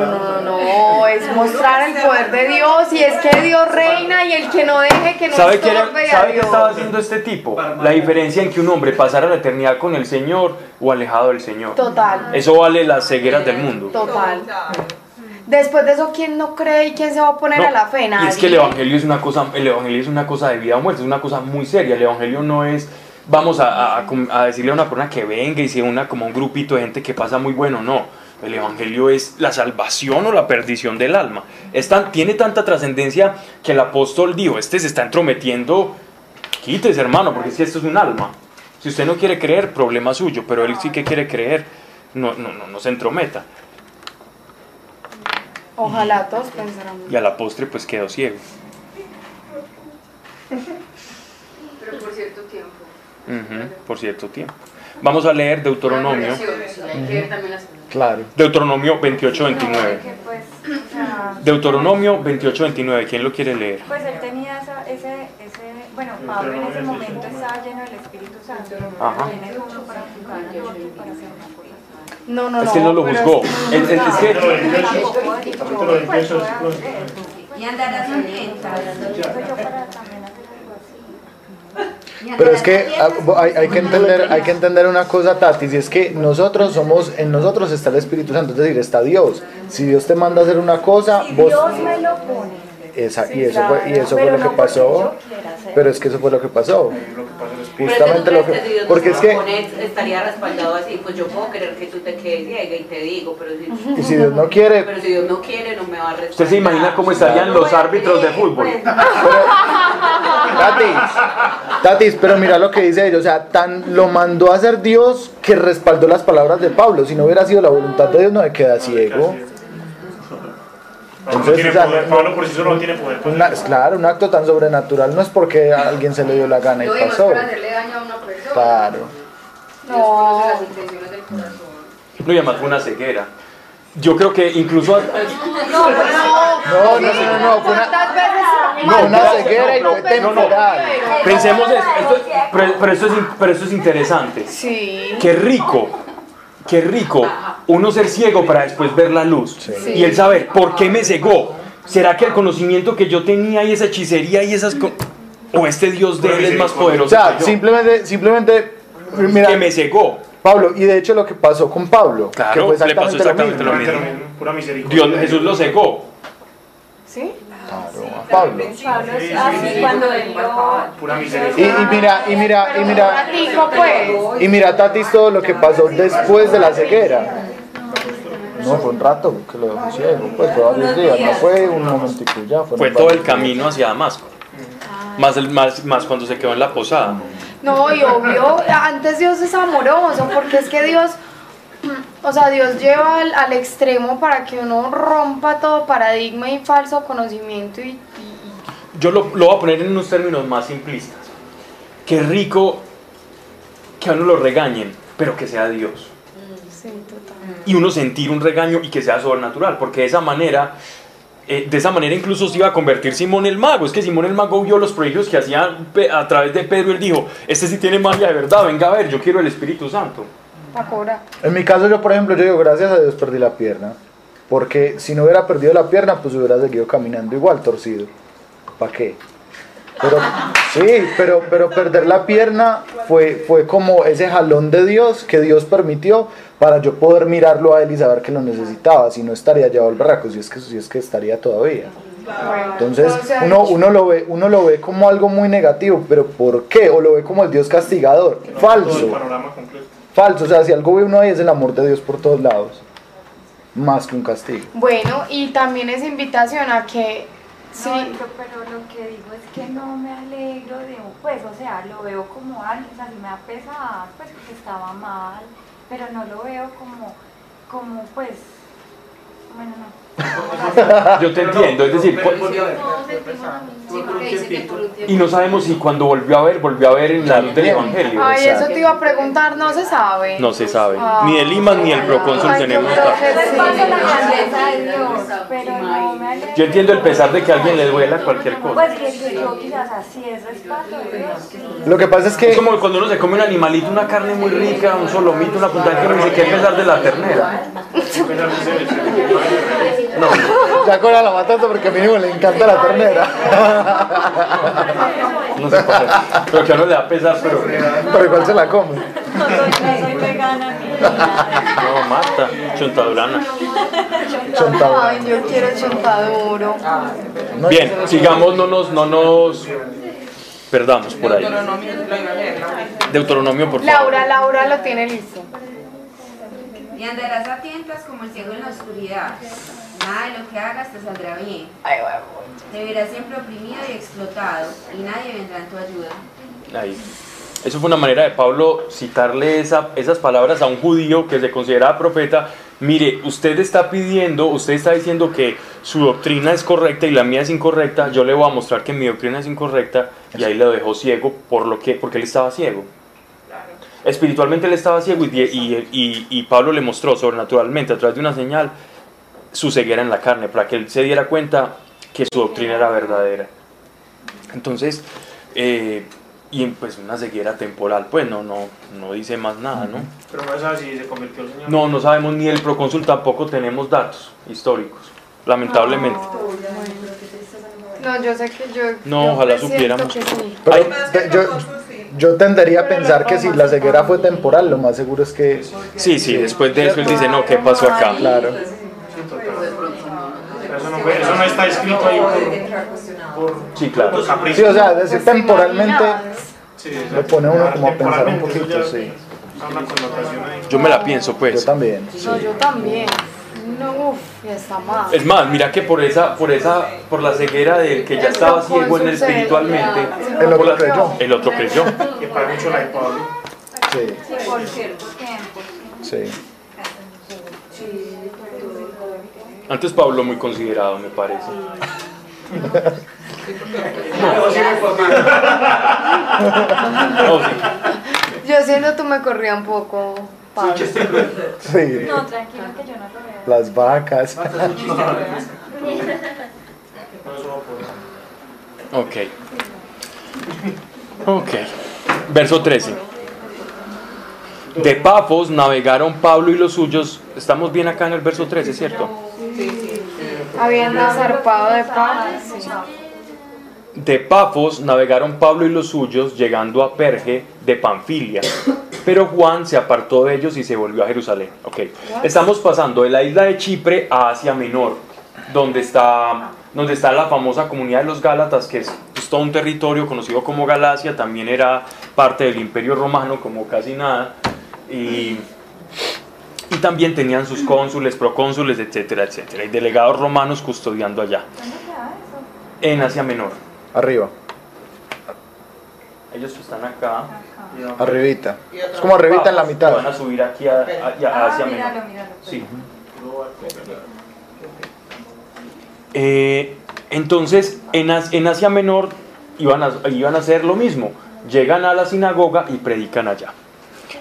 no, es mostrar el poder de Dios y es que Dios reina y el que no deje que no ¿Sabe qué, ¿sabe qué estaba haciendo este tipo? La diferencia en que un hombre pasara la eternidad con el Señor o alejado del Señor. Total, Eso vale las cegueras del mundo. total. Después de eso, ¿quién no cree y quién se va a poner No, a la fe? y Nadie. es que el evangelio es una cosa, el evangelio es una cosa de vida o muerte, es una cosa muy seria. El evangelio no es vamos a decirle a una persona que venga y se una como un grupito de gente que pasa muy bueno, no. El evangelio es la salvación o la perdición del alma. Es tan- tiene tanta trascendencia que el apóstol dijo, este se está entrometiendo, quítese hermano, porque si esto es un alma. Si usted no quiere creer, problema suyo, pero él sí que quiere creer, no, no, no, no se entrometa. Ojalá todos pensáramos. Y a la postre pues quedó ciego. Pero por cierto tiempo. Por cierto tiempo. Vamos a leer Deuteronomio, Sí, hay que ver también las Claro. Deuteronomio 28-29. No, que pues, o sea, Deuteronomio 28-29, ¿quién lo quiere leer? Pues él tenía esa, ese, ese, bueno, Pablo en ese momento estaba lleno del Espíritu Santo. Ajá. Tiene uno para otro, para hacer una cosa. No, no, no. Es que no lo juzgó. es que no Es- es- es juzgaba. que- Capítulo 28, Tampoco capítulo dijo, 28, voy a versículo hacer. Y andarás hambrientas. Entonces yo para también hacer algo así. Pero es que ah, hay, hay que entender, hay que entender una cosa, Tati, si es que nosotros somos, en nosotros está el Espíritu Santo, es decir, está Dios. Si Dios te manda a hacer una cosa, Si vos Dios me lo pone. Esa, Sí, y eso fue, y eso fue lo no que pasó. Pero es que eso fue lo que pasó. lo que que Justamente lo que, porque es que estaría respaldado así, pues yo puedo querer que tú te quedes ciega y te digo, pero si, y si Dios no quiere, pero si Dios no quiere, no me va a respaldar. ¿Usted se imagina cómo estarían los árbitros de fútbol? Tatis, Tatis, pero mira lo que dice ellos, o sea, tan lo mandó a hacer Dios que respaldó las palabras de Pablo. Si no hubiera sido la voluntad de Dios, no me queda ciego. No Entonces, tiene o sea, poder, no- Pablo por sí solo no tiene poder. Una- claro, un acto tan sobrenatural no es porque a alguien se le dio la gana y pasó. hacerle daño a una persona. Claro. Conoce las intenciones del corazón. No, y además fue una ceguera. Yo creo que incluso... No, no, no, no, no, fue una, no, una ceguera y no, fue no, no. temporal. Pensemos, esto, esto- pero, pero esto es, pero esto es interesante. Sí. Qué rico, qué rico uno ser ciego para después ver la luz. Sí. Y el saber por qué me cegó. ¿Será que el conocimiento que yo tenía y esa hechicería y esas... co- o este Dios de él es más O poderoso sea, que yo? simplemente, simplemente, mira, que me cegó. Pablo, y de hecho lo que pasó con Pablo, Claro, que fue le pasó exactamente lo mismo. lo mismo, Pura misericordia. Dios, Jesús lo cegó. ¿Sí? Claro, a Pablo. Pablo es así cuando él vio. Pura Y, misericordia. y mira, y mira, y mira, pues. y mira, Tatis, todo lo que pasó después de la ceguera. No, fue un rato que lo dejó ciego, pues fue varios días, no fue un momentico ya. Fue todo el camino hacia Damasco. Más, el- más, más cuando se quedó en la posada. No, y obvio, antes Dios es amoroso, porque es que Dios, o sea, Dios lleva al, al extremo para que uno rompa todo paradigma y falso conocimiento y, y- Yo lo, lo voy a poner en unos términos más simplistas. Qué rico que a uno lo regañen, pero que sea Dios. Sí, total. Y uno sentir un regaño y que sea sobrenatural, porque de esa manera, eh, de esa manera incluso se iba a convertir Simón el mago. Es que Simón el mago vio los prodigios que hacía Pe- a través de Pedro. Él dijo, este sí tiene magia de verdad, venga a ver, yo quiero el Espíritu Santo. Cobrar. En mi caso, yo, por ejemplo, yo digo, gracias a Dios perdí la pierna. Porque si no hubiera perdido la pierna, pues hubiera seguido caminando igual, torcido. ¿Para qué? Pero, sí, pero, pero perder la pierna fue, fue como ese jalón de Dios que Dios permitió para yo poder mirarlo a él y saber que lo necesitaba. Si no estaría llevado al barraco, si es que, si es que estaría todavía. Entonces uno, uno, lo ve, uno lo ve como algo muy negativo, pero ¿por qué? O lo ve como el Dios castigador. Falso. Falso, o sea, si algo ve uno ahí es el amor de Dios por todos lados, más que un castigo. Bueno, y también es invitación a que, No, yo- pero lo que digo es que no me alegro de pues, o sea, lo veo como algo, o me da pesar, pues, porque estaba mal, pero no lo veo como, como, pues, bueno, no. Yo te entiendo, es decir, y no sabemos si cuando volvió a ver, volvió a ver en la luz del Evangelio. Ay, eso te iba a preguntar, no se sabe. No se sabe. Ah. Ni el Limas ni el procónsul tenemos creo datos. que Pues sí. pasa la grandeza de Dios, pero no me alegro. Yo entiendo el pesar de que a alguien le duela cualquier cosa. Pues que que yo quizás así es respeto de Dios. sí. Lo que pasa es que Es como cuando uno se come un animalito, una carne muy rica, un solomito, una punta de que uno dice que pesar de la ternera. Ya Cora la matando porque a mí no le encanta la ternera. No sé por qué. Pero que a uno le da pesar, pero. Pero igual se la come. No soy, no soy vegana. No, mata. Chontadurana. Chontadura. Ay, yo quiero chontaduro. No, Bien, sigamos, no nos, no nos perdamos por ahí. A Deuteronomio, por favor. Laura, Laura lo tiene listo. Y andarás a tientas como el ciego en la oscuridad. Nada de lo que hagas te saldrá bien. Te verás siempre oprimido y explotado, y nadie vendrá en tu ayuda. Ahí. Eso fue una manera de Pablo citarle esa- esas palabras a un judío que se consideraba profeta. Mire, usted está pidiendo, usted está diciendo que su doctrina es correcta y la mía es incorrecta. Yo le voy a mostrar que mi doctrina es incorrecta y ahí lo dejó ciego por lo que, porque él estaba ciego. Espiritualmente él estaba ciego y, y- y- y Pablo le mostró sobrenaturalmente a través de una señal su ceguera en la carne para que él se diera cuenta que su doctrina era verdadera. Entonces, eh, y pues una ceguera temporal, pues no, no, no dice más nada, ¿no? Pero no sabes si se convirtió el Señor. No, no sabemos ni el procónsul, tampoco tenemos datos históricos, lamentablemente. No, yo sé que yo. No, yo ojalá supiéramos. que sí. Pero yo, yo tendería a pensar que si la ceguera fue temporal, lo más seguro es que Sí, sí, después de eso él dice, no, ¿qué pasó acá? Claro. Eso no, fue- eso no está escrito ahí por, por, Sí, claro. Sí, o sea, decir temporalmente Sí, exacto. lo pone a uno como a pensar un Temporalmente, poquito, sí. Yo me la pienso, Yo pues. también. sí. No, yo también. Está mal. Es más, mira que por esa, por esa, por la ceguera del que ya estaba ciego en espiritualmente, El otro creyó. el otro creyó. Que para mucho la de Pablo. Sí, Sí, por cierto tiempo. sí. Antes Pablo muy considerado, me parece. No, sí. Yo siendo tú me corría un poco, Pablo. Sí, No, tranquilo que yo no lo veo. las vacas. Puedo. Ok. Ok. Verso 13. De Pafos navegaron Pablo y los suyos. Estamos bien acá en el verso 13, ¿cierto? Habiendo zarpado de Pablo. sí. De Pafos navegaron Pablo y los suyos, llegando a Perge de Panfilia. Pero Juan se apartó de ellos y se volvió a Jerusalén. Ok. Estamos pasando de la isla de Chipre a Asia Menor, donde está, donde está la famosa comunidad de los Gálatas, que es, todo un territorio conocido como Galacia, también era parte del Imperio Romano, como casi nada. Y, y también tenían sus cónsules, procónsules, etcétera, etcétera, y delegados romanos custodiando allá, ¿Dónde queda eso? en Asia Menor. Arriba, Ellos están acá. Arribita. Es como arribita en la mitad. Van a subir aquí a, a- a- Ah, hacia míralo, míralo. Sí. Eh, entonces, en, As- en Asia Menor iban a, iban a hacer lo mismo. Llegan a la sinagoga y predican allá.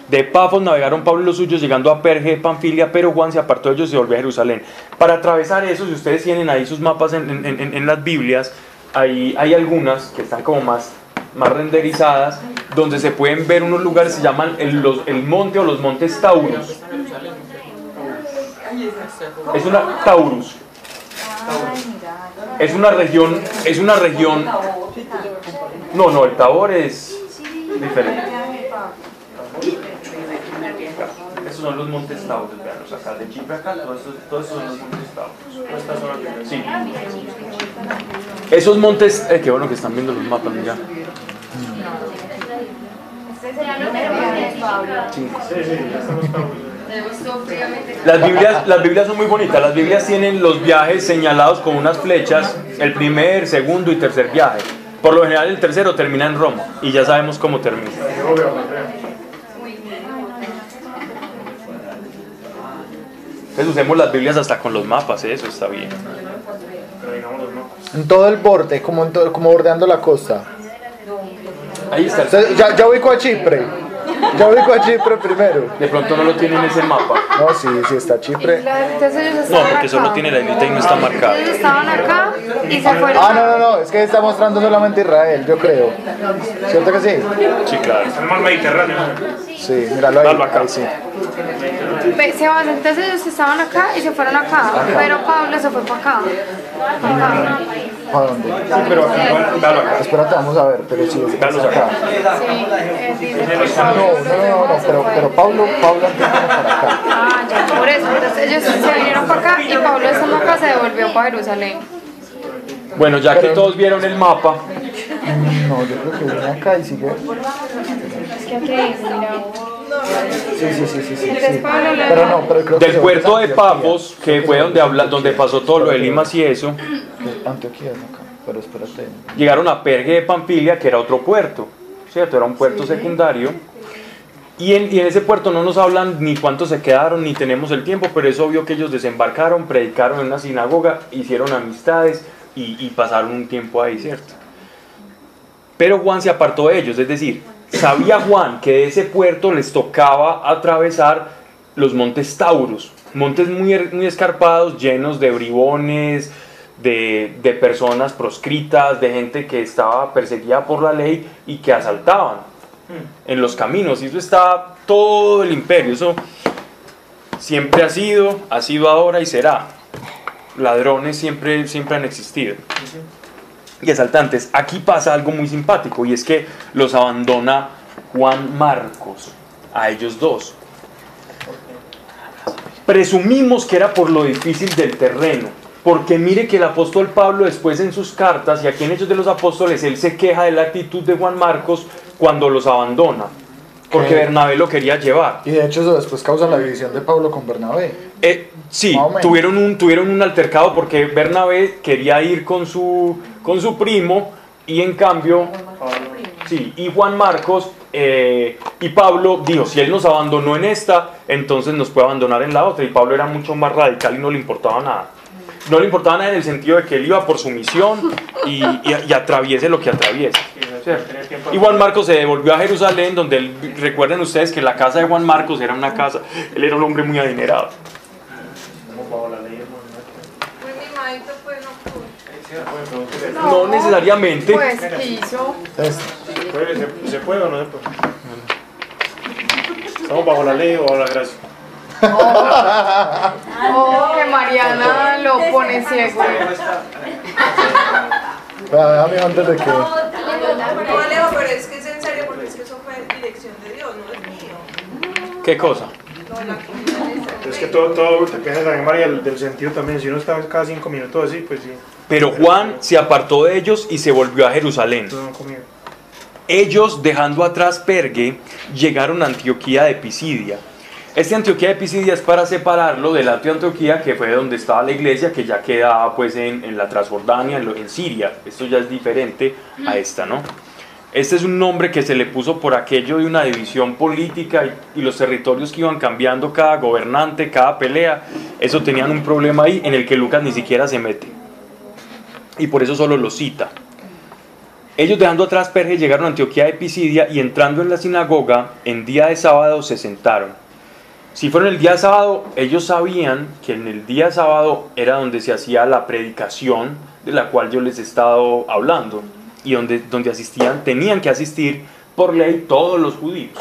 De Pafos navegaron Pablo y los suyos llegando a Perge de Panfilia, pero Juan se apartó de ellos y se volvió a Jerusalén. Para atravesar eso, si ustedes tienen ahí sus mapas en, en- en- en las Biblias, hay algunas que están como más, más renderizadas, donde se pueden ver unos lugares que se llaman el, los- el monte o los montes Taurus. Es una Taurus. Es una región, es una región. No, no, el Tabor es diferente. Esos son los montes Taurus, veanlos acá, de Chipre acá, todos esos, todos esos son los montes Taurus. Sí. Esos montes, eh, qué bueno que están viendo los mapas, mira. Las Biblias, las Biblias son muy bonitas. Las Biblias tienen los viajes señalados con unas flechas, el primer, segundo y tercer viaje. Por lo general el tercero termina en Roma y ya sabemos cómo termina. Entonces usemos las Biblias hasta con los mapas, eso está bien. Digamos los. En todo el borde, como, en to- como bordeando la costa. Ahí está. O sea, ya, ya ubico a Chipre. Ya ubico a Chipre primero. De pronto no lo tiene en ese mapa. No, sí, sí está Chipre. La- Entonces ellos No, porque solo tiene la islita y no está marcado. Ellos estaban acá y se fueron. Ah, no, no, no, es que está mostrando solamente Israel, yo creo. ¿Cierto que sí? Sí, claro. El mar Mediterráneo. Sí, míralo ahí. Acá. ahí sí. Ve, se van, entonces ellos estaban acá y se fueron acá, pero Pablo se fue para acá. Pa' acá. ¿Para dónde? Sí, pero aquí igual, dalo acá. Espérate, vamos a ver, pero sí, es Dalo es acá. Sí, No, no, no, no, pero, pero Pablo, Pablo antes vino para acá. Ah, ya, por eso. Entonces ellos se vinieron para acá y Pablo estando acá se devolvió para Jerusalén. Bueno, ya que todos vieron el mapa, No, yo creo que viene acá y sigue. Es que aquí mira. Sí, sí, sí, sí, sí. Entonces sí. Pablo le Pero no, pero creo que del se puerto de a Antioquía. Pafos, que fue donde, habla, donde pasó todo lo de Limas y eso, Antioquía es acá, pero espérate. llegaron a Perge de Pamfilia, que era otro puerto, ¿cierto? Era un puerto secundario. Y en, y en ese puerto no nos hablan ni cuántos se quedaron, ni tenemos el tiempo, pero es obvio que ellos desembarcaron, predicaron en una sinagoga, hicieron amistades y, y pasaron un tiempo ahí, ¿cierto? Pero Juan se apartó de ellos, es decir, sabía Juan que de ese puerto les tocaba atravesar los montes Taurus, montes muy, er- muy escarpados, llenos de bribones, de, de personas proscritas, de gente que estaba perseguida por la ley y que asaltaban en los caminos. Y eso está todo el imperio, eso siempre ha sido, ha sido ahora y será. Ladrones siempre, siempre han existido y asaltantes. Aquí pasa algo muy simpático y es que los abandona Juan Marcos a ellos dos. Presumimos que era por lo difícil del terreno, porque mire que el apóstol Pablo después en sus cartas y aquí en Hechos de los Apóstoles, él se queja de la actitud de Juan Marcos cuando los abandona, porque ¿Qué? Bernabé lo quería llevar. Y de hecho eso después causa la división de Pablo con Bernabé. Eh, sí, tuvieron un, tuvieron un altercado porque Bernabé quería ir con su, con su primo y en cambio, sí, y Juan Marcos eh, y Pablo dijo, si él nos abandonó en esta, entonces nos puede abandonar en la otra. Y Pablo era mucho más radical y no le importaba nada. No le importaba nada en el sentido de que él iba por su misión y, y- y atraviese lo que atraviese. Y Juan Marcos se devolvió a Jerusalén, donde él- recuerden ustedes que la casa de Juan Marcos era una casa, él era un hombre muy adinerado. Como bajo la ley, hermano. Pues mi maito pues no necesariamente. Pues quiso. Este. ¿Puede- ¿Se, se puede o no se puede? ¿Estamos bajo la ley o bajo la gracia? Oh, que Mariana lo pone ciego. Déjame antes de que. No, Alejo, pero es que es en serio porque es que eso fue dirección de Dios, no es mío. ¿Qué cosa? No, la. Es que todo, todo depende también, María, del, del sentido también. Si uno está cada cinco minutos así, pues sí. Pero Juan se apartó de ellos y se volvió a Jerusalén. Ellos, dejando atrás Pergue, llegaron a Antioquía de Pisidia. Este Antioquía de Pisidia es para separarlo de Antioquía, que fue donde estaba la iglesia, que ya quedaba pues en, en la Transjordania, en, lo- en Siria. Esto ya es diferente a esta, ¿no? Este es un nombre que se le puso por aquello de una división política y, los territorios que iban cambiando cada gobernante, cada pelea. Eso tenían un problema ahí en el que Lucas ni siquiera se mete. Y por eso solo lo cita. Ellos dejando atrás Perge llegaron a Antioquía de Pisidia y entrando en la sinagoga en día de sábado se sentaron. Si fueron el día de sábado, ellos sabían que en el día de sábado era donde se hacía la predicación de la cual yo les he estado hablando y donde, donde asistían, tenían que asistir por ley todos los judíos.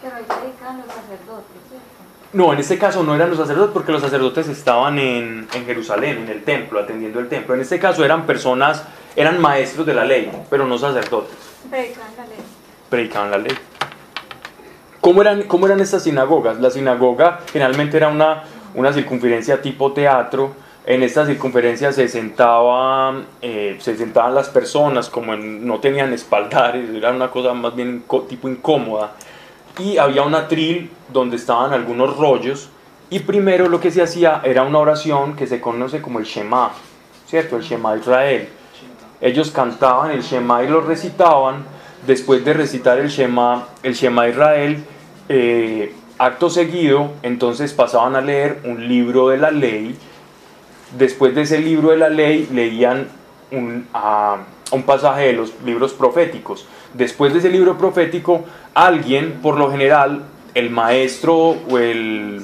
Pero ahí los sacerdotes, ¿cierto? No, en este caso no eran los sacerdotes porque los sacerdotes estaban en, en Jerusalén, en el templo, atendiendo el templo. En este caso eran personas, eran maestros de la ley, pero no sacerdotes. Predican la ley. predicaban la ley. ¿Cómo eran, cómo eran estas sinagogas? La sinagoga generalmente era una, una circunferencia tipo teatro. En esta circunferencia se sentaban, eh, se sentaban las personas, como en- no tenían espaldares, era una cosa más bien tipo incómoda. Y había un atril donde estaban algunos rollos. Y primero lo que se hacía era una oración que se conoce como el Shema, ¿cierto? El Shema Israel. Ellos cantaban el Shema y lo recitaban. Después de recitar el Shema, el Shema Israel, eh, acto seguido, entonces pasaban a leer un libro de la ley. Después de ese libro de la ley leían un, pasaje de los libros proféticos. Después de ese libro profético, alguien, por lo general, el maestro o el,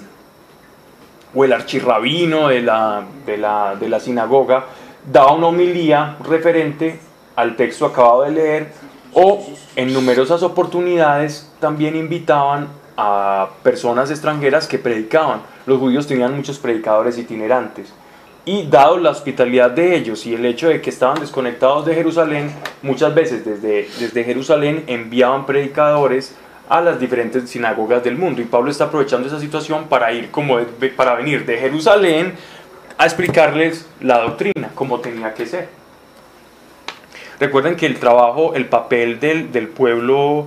o el archirrabino de la, de, la, de la sinagoga, daba una homilía referente al texto acabado de leer o en numerosas oportunidades también invitaban a personas extranjeras que predicaban. Los judíos tenían muchos predicadores itinerantes. Y dado la hospitalidad de ellos y el hecho de que estaban desconectados de Jerusalén, muchas veces desde, desde Jerusalén enviaban predicadores a las diferentes sinagogas del mundo. Y Pablo está aprovechando esa situación para ir como de- para venir de Jerusalén a explicarles la doctrina, como tenía que ser. Recuerden que el trabajo, el papel del, del pueblo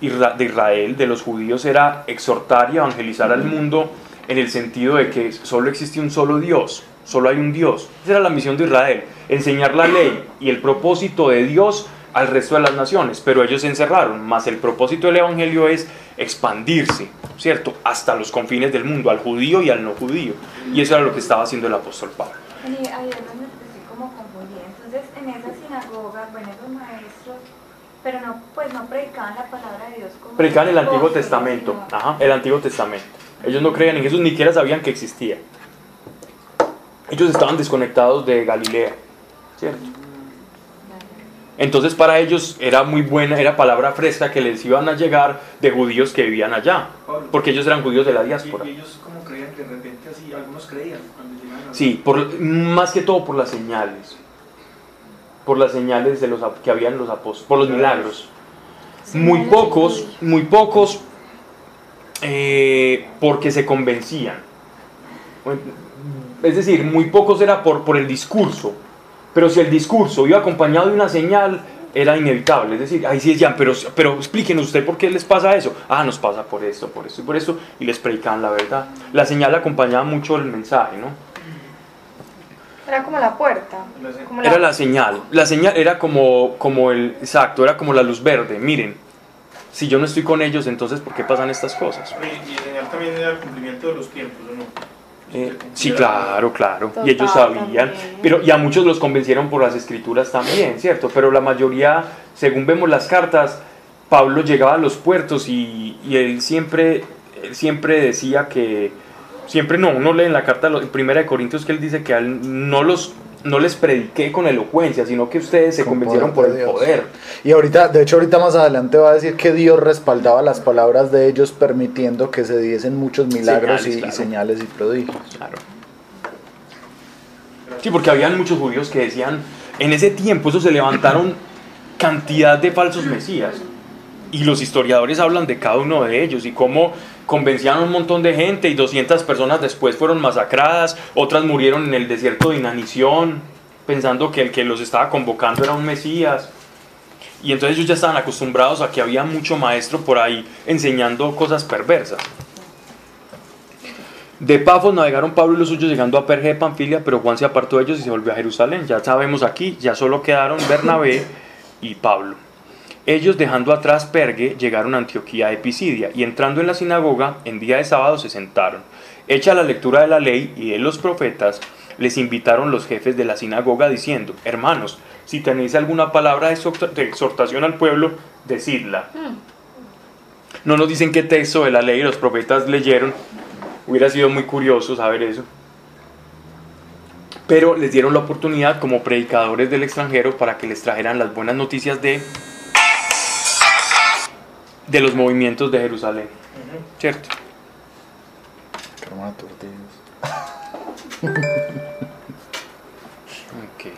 de Israel, de los judíos, era exhortar y evangelizar al mundo en el sentido de que solo existe un solo Dios, solo hay un Dios. Esa era la misión de Israel, enseñar la ley y el propósito de Dios al resto de las naciones, pero ellos se encerraron, más el propósito del Evangelio es expandirse, ¿cierto? Hasta los confines del mundo, al judío y al no judío. Y eso era lo que estaba haciendo el apóstol Pablo. Y ahí es donde estoy como confundida. Entonces, en esa sinagoga, bueno, esos maestros, pero no, pues no predicaban la palabra de Dios como Predicaban el Antiguo Testamento, ajá, el Antiguo Testamento. Ellos no creían en Jesús, ni siquiera sabían que existía. Ellos estaban desconectados de Galilea, ¿cierto? Entonces para ellos era muy buena, era palabra fresca que les iban a llegar de judíos que vivían allá, porque ellos eran judíos de la diáspora. y ellos como creían que de repente así, algunos creían cuando Sí, por, más que todo por las señales, por las señales de los, ap- que habían los apóstoles, por los milagros. Muy pocos, muy pocos, eh, porque se convencían. Es decir, muy pocos era por, por el discurso, pero si el discurso iba acompañado de una señal, era inevitable. Es decir, ahí sí decían, pero, pero explíquenos usted por qué les pasa eso. Ah, nos pasa por esto, por esto y por esto, y les predicaban la verdad. La señal acompañaba mucho el mensaje, ¿no? Era como la puerta. Como Era la señal. La señal era como, como el, exacto, era como la luz verde. Miren, si yo no estoy con ellos, entonces ¿por qué pasan estas cosas? Oye, Y enseñar también era el cumplimiento de los tiempos, ¿o no? Eh, sí, claro, claro. Total, y ellos sabían. también. Pero, y a muchos los convencieron por las escrituras también, ¿cierto? Pero la mayoría, según vemos las cartas, Pablo llegaba a los puertos y, y él siempre, él siempre decía que, siempre no, uno lee en la carta, en primera de Corintios, que él dice que a él no, los, no les prediqué con elocuencia, sino que ustedes se Con convencieron por de el Dios. poder. Y ahorita, de hecho, ahorita más adelante va a decir que Dios respaldaba las palabras de ellos, permitiendo que se diesen muchos milagros Señales, y, y señales y prodigios. Claro. Sí, porque habían muchos judíos que decían, en ese tiempo eso se levantaron cantidad de falsos mesías. Y los historiadores hablan de cada uno de ellos y cómo convencían a un montón de gente y 200 personas después fueron masacradas, otras murieron en el desierto de inanición, pensando que el que los estaba convocando era un mesías. Y entonces ellos ya estaban acostumbrados a que había mucho maestro por ahí enseñando cosas perversas. De Pafos navegaron Pablo y los suyos llegando a Perge de Panfilia, pero Juan se apartó de ellos y se volvió a Jerusalén. Ya sabemos aquí, ya solo quedaron Bernabé y Pablo. Ellos, dejando atrás Pergue, llegaron a Antioquía de Pisidia y entrando en la sinagoga, en día de sábado se sentaron. Hecha la lectura de la ley y de los profetas, les invitaron los jefes de la sinagoga diciendo, hermanos, si tenéis alguna palabra de exhorta- de exhortación al pueblo, decidla. No nos dicen qué texto de la ley los profetas leyeron, Hubiera sido muy curioso saber eso. Pero les dieron la oportunidad como predicadores del extranjero para que les trajeran las buenas noticias de, de los movimientos de Jerusalén. ¿Cierto? Hermano, aturdidos. Ok.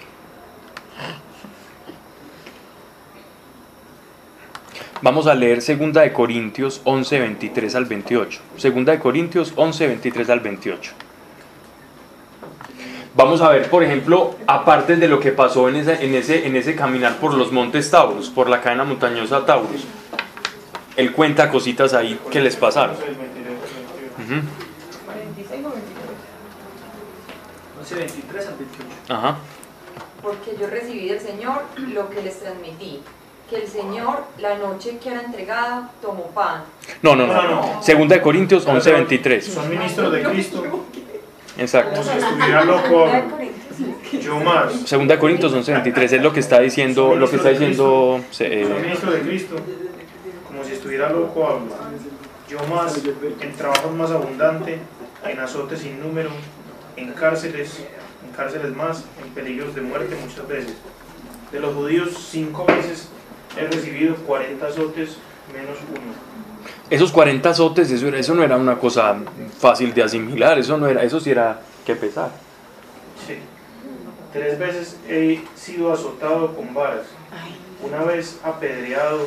Vamos a leer 2 de Corintios 11, 23 al 28. 2 de Corintios 11, 23 al 28. Vamos a ver, por ejemplo, aparte de lo que pasó en ese, en ese, en ese caminar por los montes Taurus, por la cadena montañosa Taurus. Él cuenta cositas ahí que les pasaron. Entonces, 23, 28. Ujú. 26 o 23. 11, 23 al 28. Ajá. Porque yo recibí del Señor lo que les transmití, que el Señor, la noche que era entregado, tomó pan. No, no, no. No, no. Segunda de Corintios 11:23. Son ministros de Cristo, Exacto. como si estuviera loco. Yo más. Segunda de Corintios 11:23 es lo que está diciendo, lo que está diciendo eh, ministro de Cristo, estuviera loco hablo. Yo más, en trabajos más abundante, en azotes sin número, en cárceles, en cárceles más, en peligros de muerte muchas veces. De los judíos cinco veces he recibido 40 azotes menos uno. esos 40 azotes, eso, era- eso no era una cosa fácil de asimilar, eso no era, eso sí era que pesar. Sí. Tres veces he sido azotado con varas, una vez apedreado,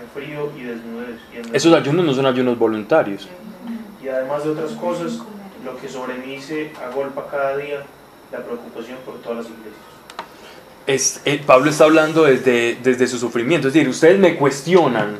en frío y desnudez. Y, en Esos ayunos no son ayunos voluntarios. y además de otras cosas, lo que sobre mí se agolpa cada día, la preocupación por todas las iglesias. Es, eh, Pablo está hablando desde, desde su sufrimiento, es decir, ustedes me cuestionan,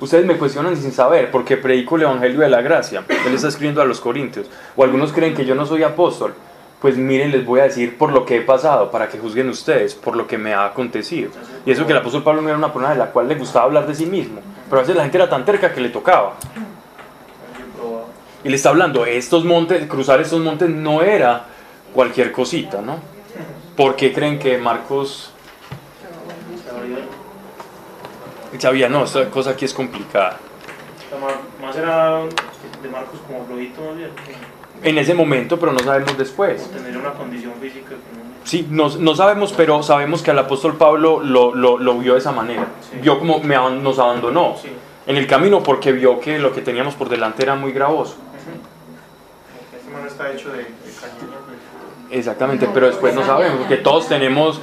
ustedes me cuestionan sin saber, porque predico el Evangelio de la Gracia, él está escribiendo a los Corintios, o algunos creen que yo no soy apóstol, pues miren, les voy a decir por lo que he pasado, para que juzguen ustedes, por lo que me ha acontecido. Y eso que el apóstol Pablo no era una persona de la cual le gustaba hablar de sí mismo, pero a veces la gente era tan terca que le tocaba. Y le está hablando, estos montes, cruzar estos montes no era cualquier cosita, ¿no? ¿Por qué creen que Marcos sabía, no, esta cosa aquí es complicada? Más era de Marcos como flojito, bien, En ese momento, pero no sabemos después. tener una condición física. Sí, no, no sabemos, pero sabemos que el apóstol Pablo lo, lo, lo vio de esa manera. Sí. Vio como me nos abandonó Sí. en el camino porque vio que lo que teníamos por delante era muy gravoso. Este man está hecho de, de cañón. ¿no? Exactamente, pero después no sabemos, porque todos tenemos...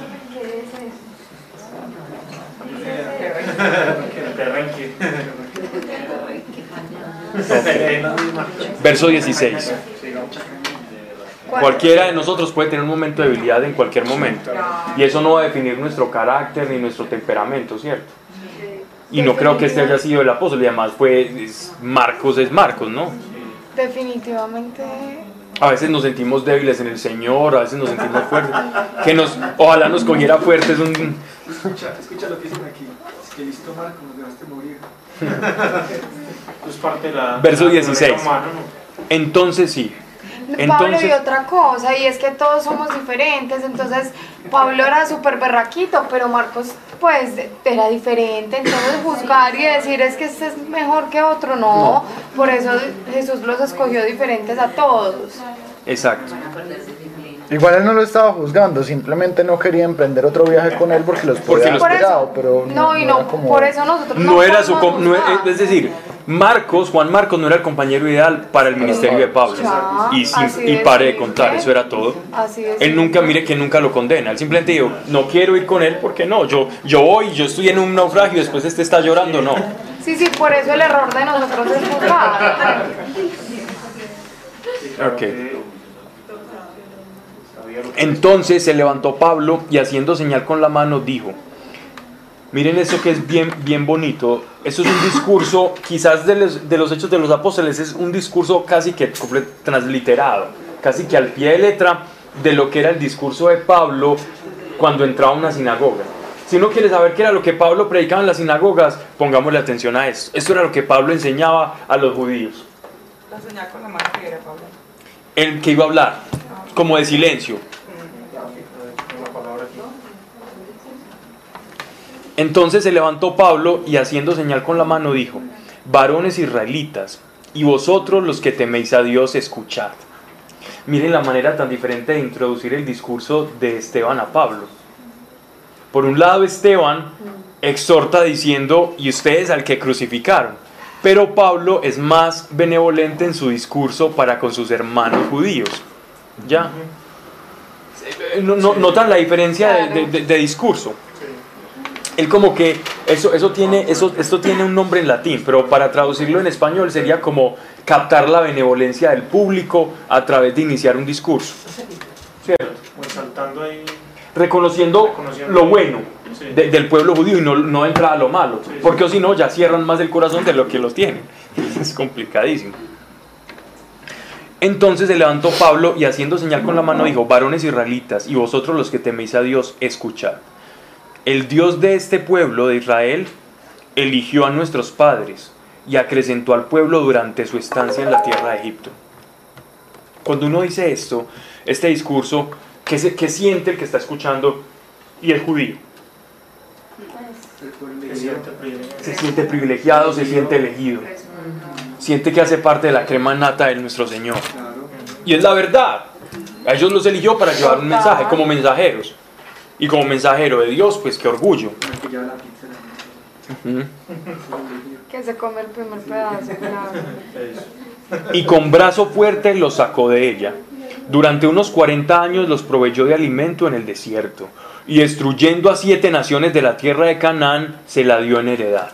Verso 16. Cualquiera de nosotros puede tener un momento de debilidad en cualquier momento. Y eso no va a definir nuestro carácter ni nuestro temperamento, ¿cierto? Y no creo que este haya sido el apóstol, y además fue es- Marcos es Marcos, ¿no? Definitivamente. A veces nos sentimos débiles en el Señor, a veces nos sentimos fuertes. Que nos, ojalá nos cogiera fuertes un... Escucha, escucha lo que dicen aquí. Es que listo, Marco, nos dejaste morir. Eso es parte de la... Verso de la naturaleza 16. humana, ¿no? Entonces sí. Pablo y otra cosa, y es que todos somos diferentes, entonces Pablo era súper berraquito, pero Marcos pues era diferente, entonces juzgar y decir es que este es mejor que otro, no, por eso Jesús los escogió diferentes a todos. Exacto. Igual él no lo estaba juzgando, simplemente no quería emprender otro viaje con él porque los podía haber pegado, pero eso, no, y no, como- por eso nosotros No era su... no era- es decir, Marcos, Juan Marcos no era el compañero ideal para el ministerio de Pablo. Ya, Y, sí, así y pare de contar, eso era todo. Así es. Él nunca, mire que nunca lo condena. Él simplemente dijo, no quiero ir con él porque no. Yo, yo voy, yo estoy en un naufragio, después este está llorando, no. Sí, sí, por eso el error de nosotros es juzgar. Ok. que sabía lo que Entonces se levantó Pablo y haciendo señal con la mano dijo, miren esto que es bien, bien bonito, esto es un discurso, quizás de los, de los hechos de los apóstoles, es un discurso casi que transliterado, casi que al pie de letra de lo que era el discurso de Pablo cuando entraba a una sinagoga. Si uno quiere saber qué era lo que Pablo predicaba en las sinagogas, pongámosle atención a esto. Esto era lo que Pablo enseñaba a los judíos. La señal con la mano que era Pablo. El que iba a hablar, como de silencio. Entonces se levantó Pablo y haciendo señal con la mano dijo, varones israelitas, y vosotros los que teméis a Dios, escuchad. Miren la manera tan diferente de introducir el discurso de Esteban a Pablo. Por un lado Esteban exhorta diciendo, y ustedes al que crucificaron. Pero Pablo es más benevolente en su discurso para con sus hermanos judíos. ¿Ya? Eh, no- no- ¿Notan la diferencia de- de- de- de discurso? él como que eso, eso tiene, eso, esto tiene un nombre en latín, pero para traducirlo en español sería como captar la benevolencia del público a través de iniciar un discurso. ¿Cierto? O exaltando ahí. Reconociendo, lo bueno de- del pueblo judío y no, no entrar a lo malo, porque o si no ya cierran más el corazón de lo que los tienen. Es complicadísimo. Entonces se levantó Pablo y haciendo señal con la mano dijo, varones israelitas y vosotros los que teméis a Dios, escuchad. El Dios de este pueblo de Israel eligió a nuestros padres y acrecentó al pueblo durante su estancia en la tierra de Egipto. Cuando uno dice esto, este discurso, ¿qué, se- qué siente el que está escuchando y el judío? Se siente privilegiado. Se siente privilegiado, se siente elegido, siente que hace parte de la crema nata de nuestro Señor. Y es la verdad. A ellos los eligió para llevar un mensaje como mensajeros. Y como mensajero de Dios, pues qué orgullo. Que se come el primer pedazo. y con brazo fuerte los sacó de ella. Durante unos 40 años los proveyó de alimento en el desierto, y destruyendo a siete naciones de la tierra de Canaán, se la dio en heredad.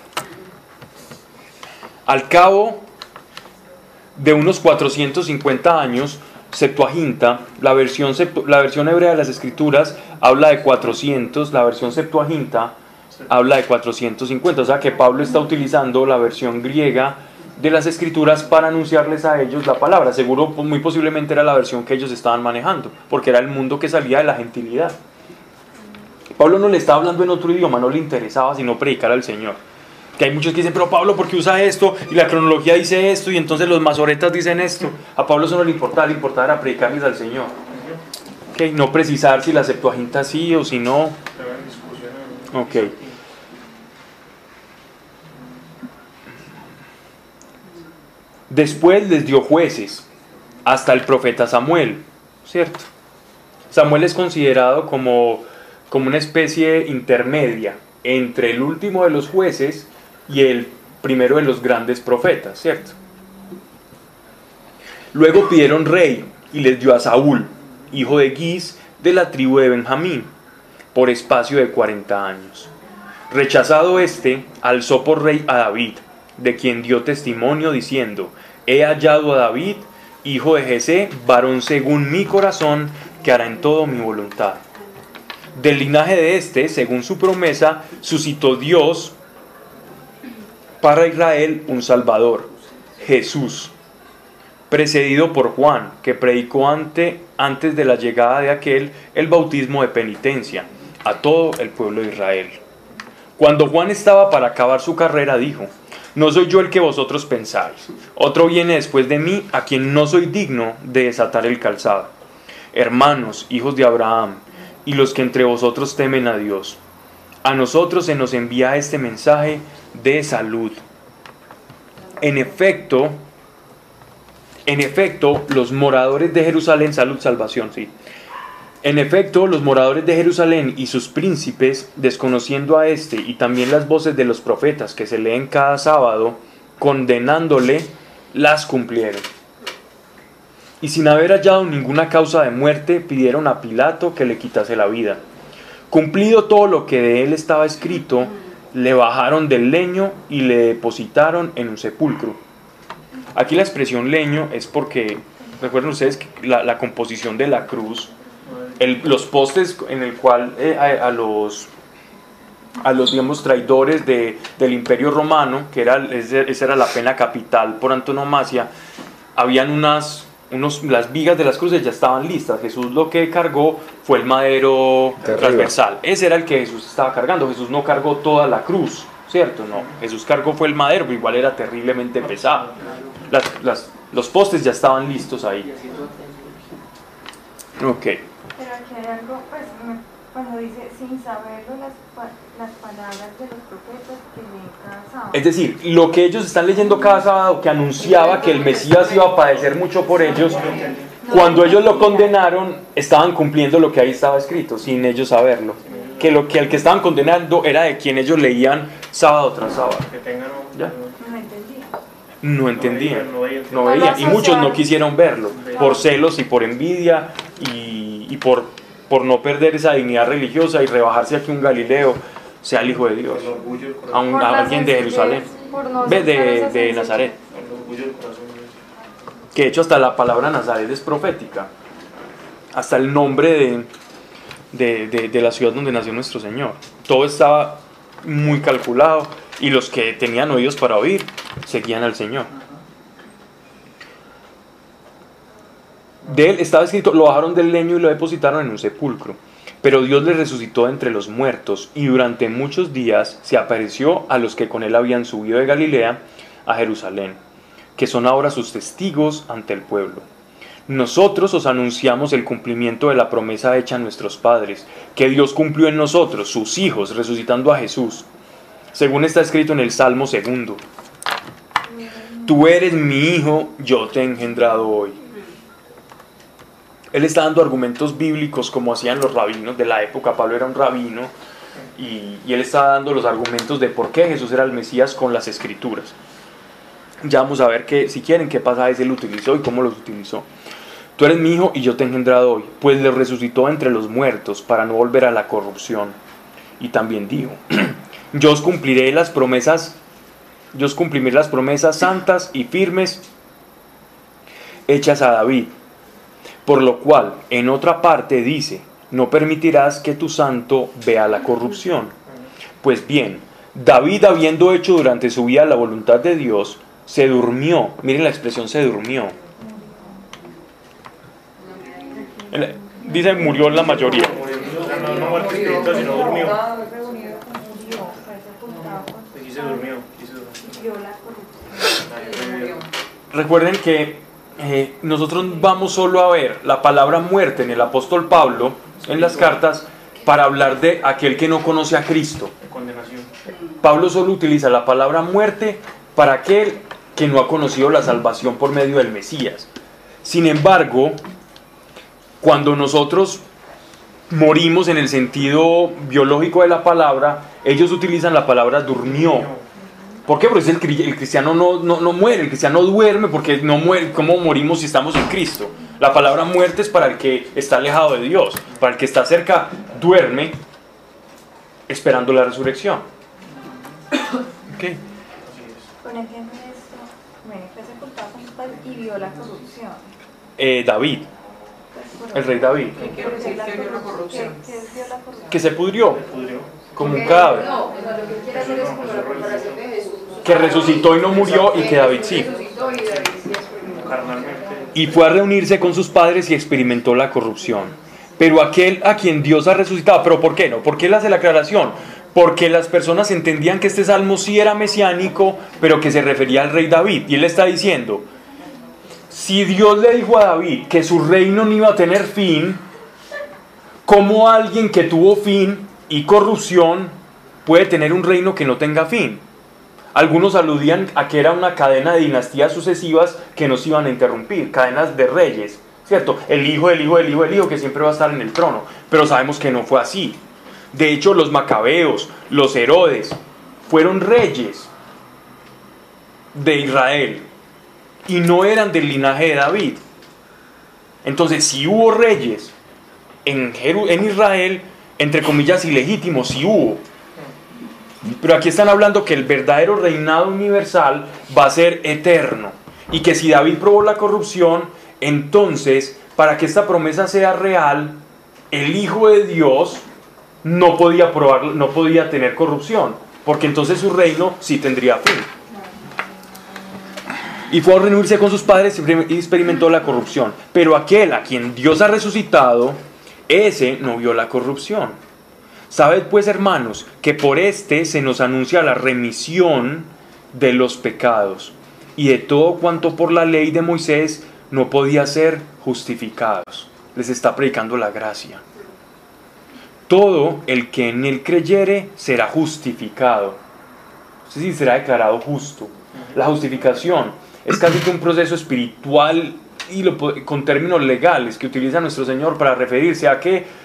Al cabo de unos 450 años, Septuaginta, la versión, la versión hebrea de las escrituras, habla de 400, la versión Septuaginta habla de 450, o sea que Pablo está utilizando la versión griega de las escrituras para anunciarles a ellos la palabra. Seguro, pues, muy posiblemente era la versión que ellos estaban manejando, porque era el mundo que salía de la gentilidad. Pablo no le estaba hablando en otro idioma, no le interesaba sino predicar al Señor. Que hay muchos que dicen, pero Pablo, ¿por qué usa esto? Y la cronología dice esto, y entonces los masoretas dicen esto. A Pablo eso no le importaba, le importaba era predicarles al Señor. Ok, No precisar si la Septuaginta sí o si no. Ok. Después les dio jueces hasta el profeta Samuel, ¿cierto? Samuel es considerado como, como una especie intermedia entre el último de los jueces y el primero de los grandes profetas, ¿cierto? Luego pidieron rey y les dio a Saúl, hijo de Gis, de la tribu de Benjamín, por espacio de 40 años. Rechazado este, alzó por rey a David, de quien dio testimonio diciendo, he hallado a David, hijo de Jesé, varón según mi corazón, que hará en todo mi voluntad. Del linaje de este, según su promesa, suscitó Dios para Israel un Salvador, Jesús, precedido por Juan, que predicó ante, antes de la llegada de aquel el bautismo de penitencia a todo el pueblo de Israel. Cuando Juan estaba para acabar su carrera, dijo, no soy yo el que vosotros pensáis, otro viene después de mí a quien no soy digno de desatar el calzado. Hermanos, hijos de Abraham, y los que entre vosotros temen a Dios, a nosotros se nos envía este mensaje de salud. En efecto, en efecto, los moradores de Jerusalén, salud, salvación, sí. En efecto, los moradores de Jerusalén y sus príncipes, desconociendo a éste y también las voces de los profetas que se leen cada sábado, condenándole, las cumplieron. Y sin haber hallado ninguna causa de muerte, pidieron a Pilato que le quitase la vida. Cumplido todo lo que de él estaba escrito, le bajaron del leño y le depositaron en un sepulcro. Aquí la expresión leño es porque, recuerden ustedes que la, la composición de la cruz, el- los postes en el cual eh, a, a los a los digamos traidores de- del imperio romano que era esa era la pena capital por antonomasia habían unas unos, las vigas de las cruces ya estaban listas. Jesús lo que cargó fue el madero De arriba. transversal. Ese era el que Jesús estaba cargando. Jesús no cargó toda la cruz cierto no. Jesús cargó fue el madero pero igual era terriblemente pesado. Las, las- los postes ya estaban listos ahí. Ok. Pero aquí hay algo, pues, me- cuando dice sin saberlo las, pa- las palabras de los profetas que leen cada sábado. Es decir, lo que ellos están leyendo cada sábado que anunciaba que el Mesías iba a padecer mucho por ellos, cuando ellos lo condenaron, estaban cumpliendo lo que ahí estaba escrito, sin ellos saberlo. Que lo que el que estaban condenando era de quien ellos leían sábado tras sábado. Ya. No entendía. No entendían, No veían. y muchos no quisieron verlo, por celos y por envidia y, y por, por no perder esa dignidad religiosa y rebajarse aquí un Galileo. sea el Hijo de Dios, a, un- a alguien de Jerusalén, no de, de. Nazaret. Que de hecho hasta la palabra Nazaret es profética, hasta el nombre de, de, de- de la ciudad donde nació nuestro Señor. Todo estaba muy calculado y los que tenían oídos para oír seguían al Señor. De él estaba escrito, lo bajaron del leño y lo depositaron en un sepulcro. Pero Dios le resucitó entre los muertos y durante muchos días se apareció a los que con él habían subido de Galilea a Jerusalén, que son ahora sus testigos ante el pueblo. Nosotros os anunciamos el cumplimiento de la promesa hecha a nuestros padres, que Dios cumplió en nosotros, sus hijos, resucitando a Jesús, según está escrito en el Salmo segundo. Tú eres mi hijo, yo te he engendrado hoy. Él está dando argumentos bíblicos como hacían los rabinos de la época. Pablo era un rabino y, él está dando los argumentos de por qué Jesús era el Mesías con las escrituras. Ya vamos a ver que, si quieren, qué pasajes él utilizó y cómo los utilizó. Tú eres mi hijo y yo te he engendrado hoy, pues le resucitó entre los muertos para no volver a la corrupción. Y también dijo, yo os cumpliré las promesas, yo os cumpliré las promesas santas y firmes hechas a David. Por lo cual, en otra parte dice, no permitirás que tu santo vea la corrupción. Pues bien, David habiendo hecho durante su vida la voluntad de Dios, se durmió. Miren la expresión se durmió. Dice murió la mayoría. Recuerden que eh, nosotros vamos solo a ver la palabra muerte en el apóstol Pablo, en las cartas, para hablar de aquel que no conoce a Cristo. Pablo solo utiliza la palabra muerte para aquel que no ha conocido la salvación por medio del Mesías. Sin embargo, cuando nosotros morimos en el sentido biológico de la palabra, ellos utilizan la palabra durmió. ¿Por qué? Porque el, cri- el cristiano no, no, no muere, el cristiano duerme porque no muere. ¿Cómo morimos si estamos en Cristo? La palabra muerte es para el que está alejado de Dios, para el que está cerca, duerme esperando la resurrección. Ok. Con ejemplo de esto, bueno, fue sepultado con y vio la corrupción. Eh, David, Pues, el rey David, ¿Qué quiere decir que vio la corrupción? ¿Qué- qué vio la corrupción? que se pudrió como un cadáver, No, o sea, lo que quiere hacer es como la comparación de Jesús. Que resucitó y no murió y que David sí. Y fue a reunirse con sus padres y experimentó la corrupción. Pero aquel a quien Dios ha resucitado, ¿pero por qué no? ¿Por qué él hace la aclaración? Porque las personas entendían que este salmo sí era mesiánico, pero que se refería al rey David. Y él está diciendo, si Dios le dijo a David que su reino no iba a tener fin, ¿cómo alguien que tuvo fin y corrupción puede tener un reino que no tenga fin? Algunos aludían a que era una cadena de dinastías sucesivas que no se iban a interrumpir, cadenas de reyes, ¿cierto? El hijo del hijo del hijo del hijo que siempre va a estar en el trono, pero sabemos que no fue así. De hecho, los macabeos, los Herodes, fueron reyes de Israel y no eran del linaje de David. Entonces, si hubo reyes en Israel, entre comillas, ilegítimos, si hubo, pero aquí están hablando que el verdadero reinado universal va a ser eterno. Y que si David probó la corrupción, entonces, para que esta promesa sea real, el Hijo de Dios no podía probar, no podía tener corrupción. Porque entonces su reino sí tendría fin. Y fue a reunirse con sus padres y experimentó la corrupción. Pero aquel a quien Dios ha resucitado, ese no vio la corrupción. Sabed pues, hermanos, que por este se nos anuncia la remisión de los pecados y de todo cuanto por la ley de Moisés no podía ser justificados. Les está predicando la gracia. Todo el que en él creyere será justificado. Es decir, será declarado justo. La justificación es casi que un proceso espiritual y lo con términos legales que utiliza nuestro Señor para referirse a que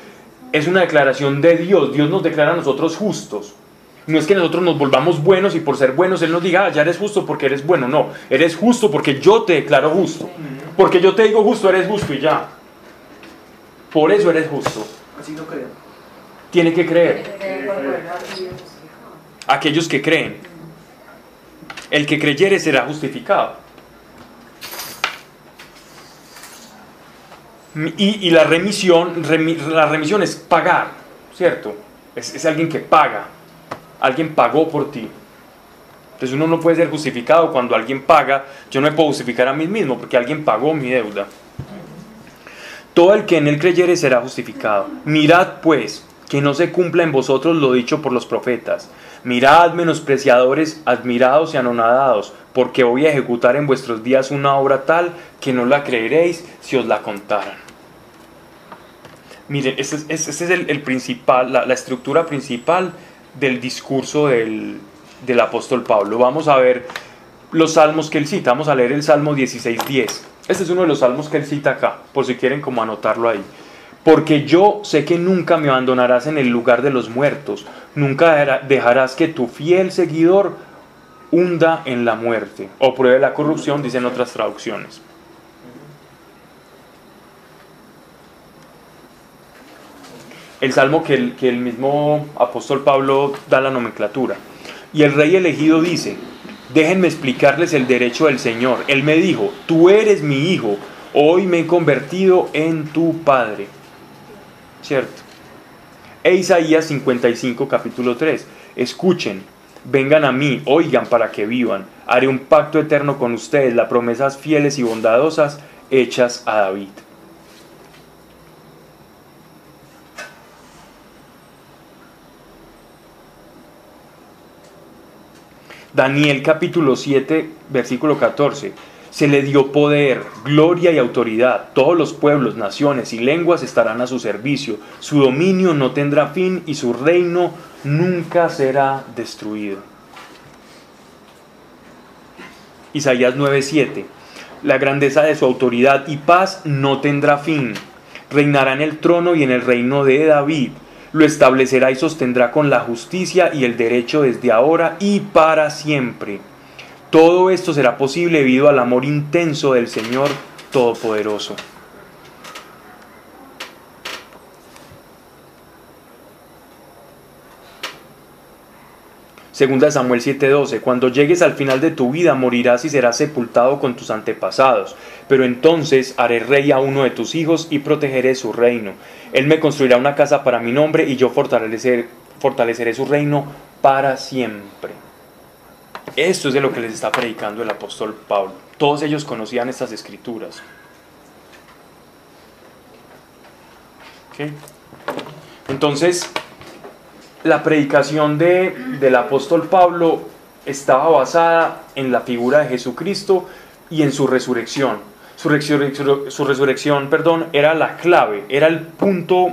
es una declaración de Dios. Dios nos declara a nosotros justos. No es que nosotros nos volvamos buenos y por ser buenos Él nos diga, "Ah, ya eres justo porque eres bueno. No, eres justo porque yo te declaro justo. Porque yo te digo justo, eres justo y ya. Por eso eres justo. Así no creo. tiene que creer. Aquellos que creen. El que creyere será justificado. Y, la, remisión, remi- la remisión es pagar, ¿cierto? Es, es alguien que paga. Alguien pagó por ti. Entonces uno no puede ser justificado cuando alguien paga. Yo no me puedo justificar a mí mismo porque alguien pagó mi deuda. Todo el que en él creyere será justificado. Mirad pues que no se cumpla en vosotros lo dicho por los profetas. Mirad, menospreciadores, admirados y anonadados, porque voy a ejecutar en vuestros días una obra tal que no la creeréis si os la contaran. Miren, este es, el, principal, la, la estructura principal del discurso del, del apóstol Pablo. Vamos a ver los salmos que él cita. Vamos a leer el Salmo 16.10. Este es uno de los salmos que él cita acá, por si quieren como anotarlo ahí. Porque yo sé que nunca me abandonarás en el lugar de los muertos, nunca dejará- dejarás que tu fiel seguidor hunda en la muerte o pruebe la corrupción, dicen otras traducciones. El salmo que el, que el mismo apóstol Pablo da la nomenclatura. Y el rey elegido dice, déjenme explicarles el derecho del Señor. Él me dijo, tú eres mi hijo, hoy me he convertido en tu padre. ¿Cierto? E Isaías 55, capítulo 3. Escuchen, vengan a mí, oigan para que vivan. Haré un pacto eterno con ustedes, las promesas fieles y bondadosas hechas a David. Daniel capítulo 7, versículo 14. Se le dio poder, gloria y autoridad. Todos los pueblos, naciones y lenguas estarán a su servicio. Su dominio no tendrá fin y su reino nunca será destruido. Isaías 9:7. La grandeza de su autoridad y paz no tendrá fin. Reinará en el trono y en el reino de David. Lo establecerá y sostendrá con la justicia y el derecho desde ahora y para siempre. Todo esto será posible debido al amor intenso del Señor Todopoderoso. Segunda Samuel 7:12, cuando llegues al final de tu vida morirás y serás sepultado con tus antepasados, pero entonces haré rey a uno de tus hijos y protegeré su reino. Él me construirá una casa para mi nombre y yo fortalecer- fortaleceré su reino para siempre. Esto es de lo que les está predicando el apóstol Pablo. Todos ellos conocían estas escrituras. Entonces, la predicación de, del apóstol Pablo estaba basada en la figura de Jesucristo y en su resurrección. Su, resurrección, su resurrección perdón, era la clave, era el punto,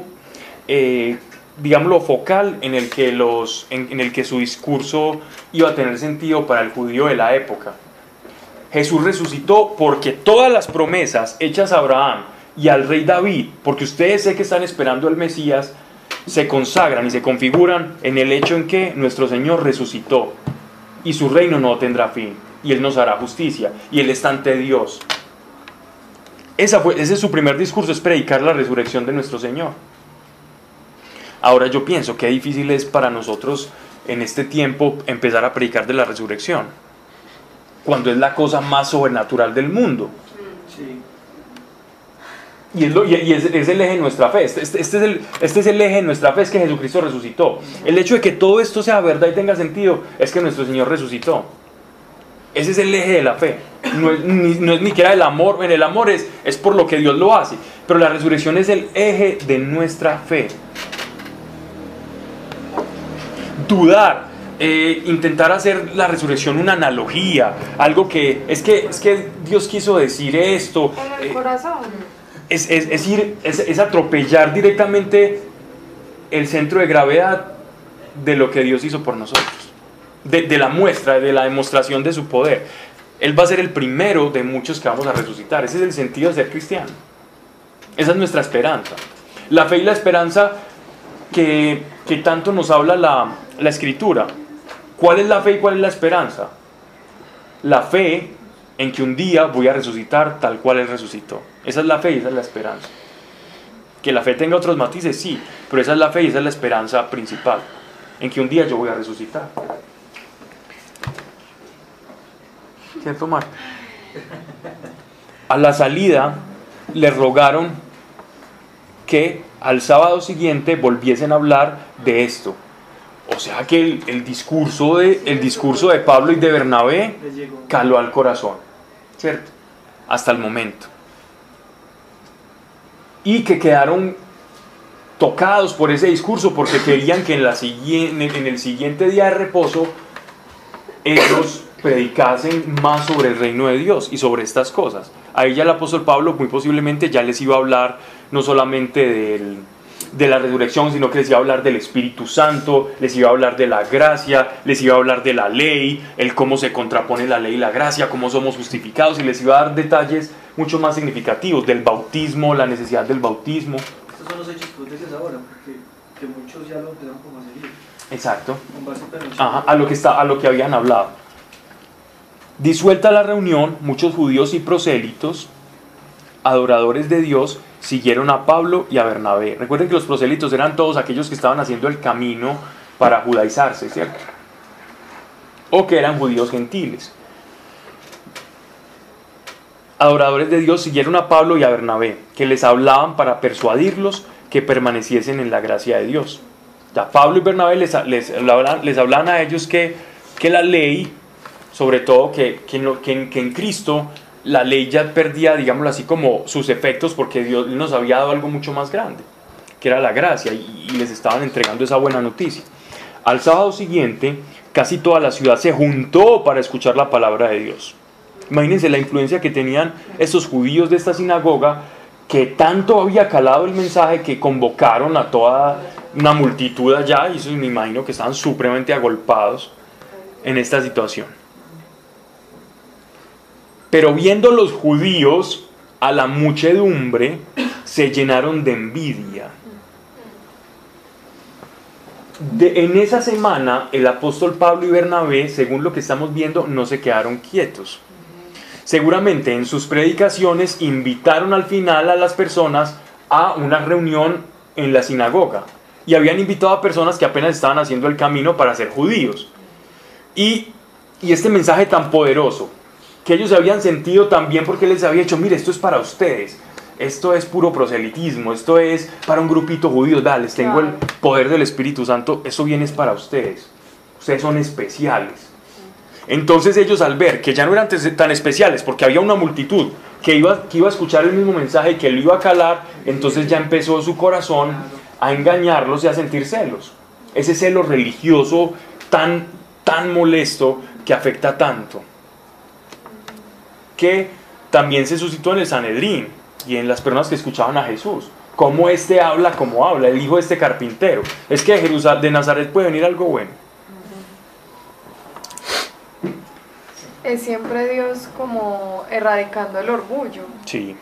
eh, digámoslo, focal en el, que los, en el que su discurso iba a tener sentido para el judío de la época. Jesús resucitó porque todas las promesas hechas a Abraham y al rey David, porque ustedes sé que están esperando al Mesías, se consagran y se configuran en el hecho en que nuestro Señor resucitó y su reino no tendrá fin y Él nos hará justicia y Él está ante Dios. Esa fue, ese es su primer discurso, es predicar la resurrección de nuestro Señor. Ahora yo pienso que difícil es para nosotros en este tiempo empezar a predicar de la resurrección, cuando es la cosa más sobrenatural del mundo. Sí. Y, es, lo- y- y es- es el eje de nuestra fe. Este, este- este es el, este es el eje de nuestra fe, es que Jesucristo resucitó. El hecho de que todo esto sea verdad y tenga sentido es que nuestro Señor resucitó. Ese es el eje de la fe. No es ni, no es ni siquiera el amor. En el amor es, es por lo que Dios lo hace. Pero la resurrección es el eje de nuestra fe. Dudar, eh, intentar hacer la resurrección una analogía, algo que es que, es que Dios quiso decir esto. En el eh, corazón. es, es, es ir, es, es atropellar directamente el centro de gravedad de lo que Dios hizo por nosotros, de, la muestra, de la demostración de su poder. Él va a ser el primero de muchos que vamos a resucitar. Ese es el sentido de ser cristiano. Esa es nuestra esperanza. La fe y la esperanza que, que tanto nos habla la, la escritura. ¿Cuál es la fe y cuál es la esperanza? La fe en que un día voy a resucitar tal cual Él resucitó. Esa es la fe y esa es la esperanza. Que la fe tenga otros matices, sí, pero esa es la fe y esa es la esperanza principal, en que un día yo voy a resucitar. ¿Cierto, Marta? A la salida le rogaron que al sábado siguiente volviesen a hablar de esto. O sea que el, el discurso de, el discurso de Pablo y de Bernabé caló al corazón, ¿cierto? Hasta el momento. Y que quedaron tocados por ese discurso porque querían que en, la en el siguiente día de reposo ellos predicasen más sobre el reino de Dios y sobre estas cosas. Ahí ya el apóstol Pablo muy posiblemente ya les iba a hablar no solamente del, de la resurrección, sino que les iba a hablar del Espíritu Santo, les iba a hablar de la gracia, les iba a hablar de la ley, el cómo se contrapone la ley y la gracia, cómo somos justificados, y les iba a dar detalles mucho más significativos del bautismo, la necesidad del bautismo. Estos son los hechos cruciales ahora, porque que muchos ya lo empezaron como. Exacto. Ajá, a lo que está, a lo que habían hablado. Disuelta la reunión, muchos judíos y prosélitos, adoradores de Dios, siguieron a Pablo y a Bernabé. Recuerden que los prosélitos eran todos aquellos que estaban haciendo el camino para judaizarse, ¿cierto? O que eran judíos gentiles. Adoradores de Dios siguieron a Pablo y a Bernabé, que les hablaban para persuadirlos que permaneciesen en la gracia de Dios. Ya Pablo y Bernabé les, hablaban a ellos que, que la ley, sobre todo que, que, en que en, Cristo la ley ya perdía, digámoslo así, como sus efectos porque Dios nos había dado algo mucho más grande, que era la gracia, y, les estaban entregando esa buena noticia. Al sábado siguiente, casi toda la ciudad se juntó para escuchar la palabra de Dios. Imagínense la influencia que tenían esos judíos de esta sinagoga, que tanto había calado el mensaje que convocaron a toda una multitud allá, y eso me imagino que estaban supremamente agolpados en esta situación. Pero viendo los judíos a la muchedumbre, se llenaron de envidia. En esa semana, el apóstol Pablo y Bernabé, según lo que estamos viendo, no se quedaron quietos. Seguramente en sus predicaciones invitaron al final a las personas a una reunión en la sinagoga. Y habían invitado a personas que apenas estaban haciendo el camino para ser judíos. Y, y este mensaje tan poderoso, que ellos habían sentido también porque les había dicho, mire, esto es para ustedes, esto es puro proselitismo, esto es para un grupito judío, vea, les tengo el poder del Espíritu Santo, eso viene es para ustedes, ustedes son especiales. Entonces ellos al ver que ya no eran tan especiales, porque había una multitud que iba, que iba a escuchar el mismo mensaje y que lo iba a calar, entonces ya empezó su corazón a engañarlos y a sentir celos. Ese celo religioso tan, tan molesto que afecta tanto que también se suscitó en el Sanedrín y en las personas que escuchaban a Jesús. Cómo este habla como habla, el hijo de este carpintero. Es que de, Jerusal- de Nazaret puede venir algo bueno. Es siempre Dios como erradicando el orgullo. Sí.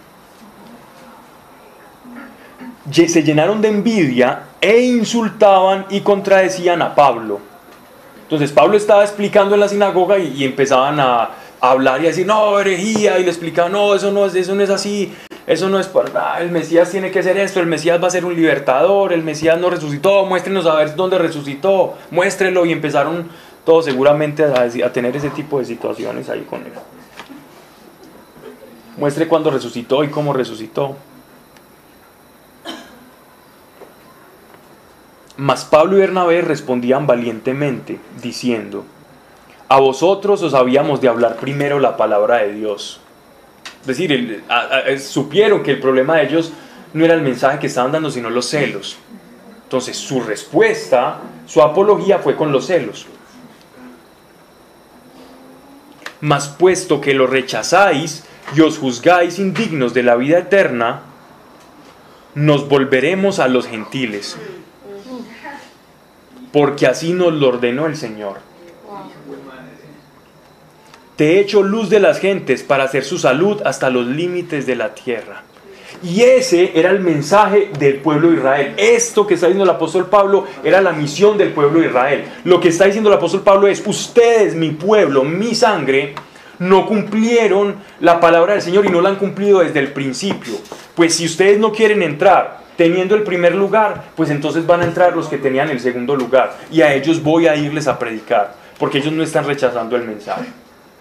Se llenaron de envidia e insultaban y contradecían a Pablo. Entonces Pablo estaba explicando en la sinagoga y, y empezaban a hablar y decir, no, herejía, y le explicaban, no, eso no es, eso no es así, eso no es nada, el Mesías tiene que ser esto, el Mesías va a ser un libertador, el Mesías no resucitó, muéstrenos a ver dónde resucitó, muéstrelo, y empezaron todos seguramente a tener ese tipo de situaciones ahí con él. Muestre cuándo resucitó y cómo resucitó. Mas Pablo y Bernabé respondían valientemente, diciendo, a vosotros os habíamos de hablar primero la palabra de Dios. Es decir, supieron que el problema de ellos no era el mensaje que estaban dando, sino los celos. Entonces su respuesta, su apología fue con los celos. Mas puesto que lo rechazáis y os juzgáis indignos de la vida eterna, nos volveremos a los gentiles, porque así nos lo ordenó el Señor. Te he hecho luz de las gentes para hacer su salud hasta los límites de la tierra. Y ese era el mensaje del pueblo de Israel. Esto que está diciendo el apóstol Pablo era la misión del pueblo de Israel. Lo que está diciendo el apóstol Pablo es, ustedes, mi pueblo, mi sangre, no cumplieron la palabra del Señor y no la han cumplido desde el principio. Pues si ustedes no quieren entrar, teniendo el primer lugar, pues entonces van a entrar los que tenían el segundo lugar. Y a ellos voy a irles a predicar, porque ellos no están rechazando el mensaje.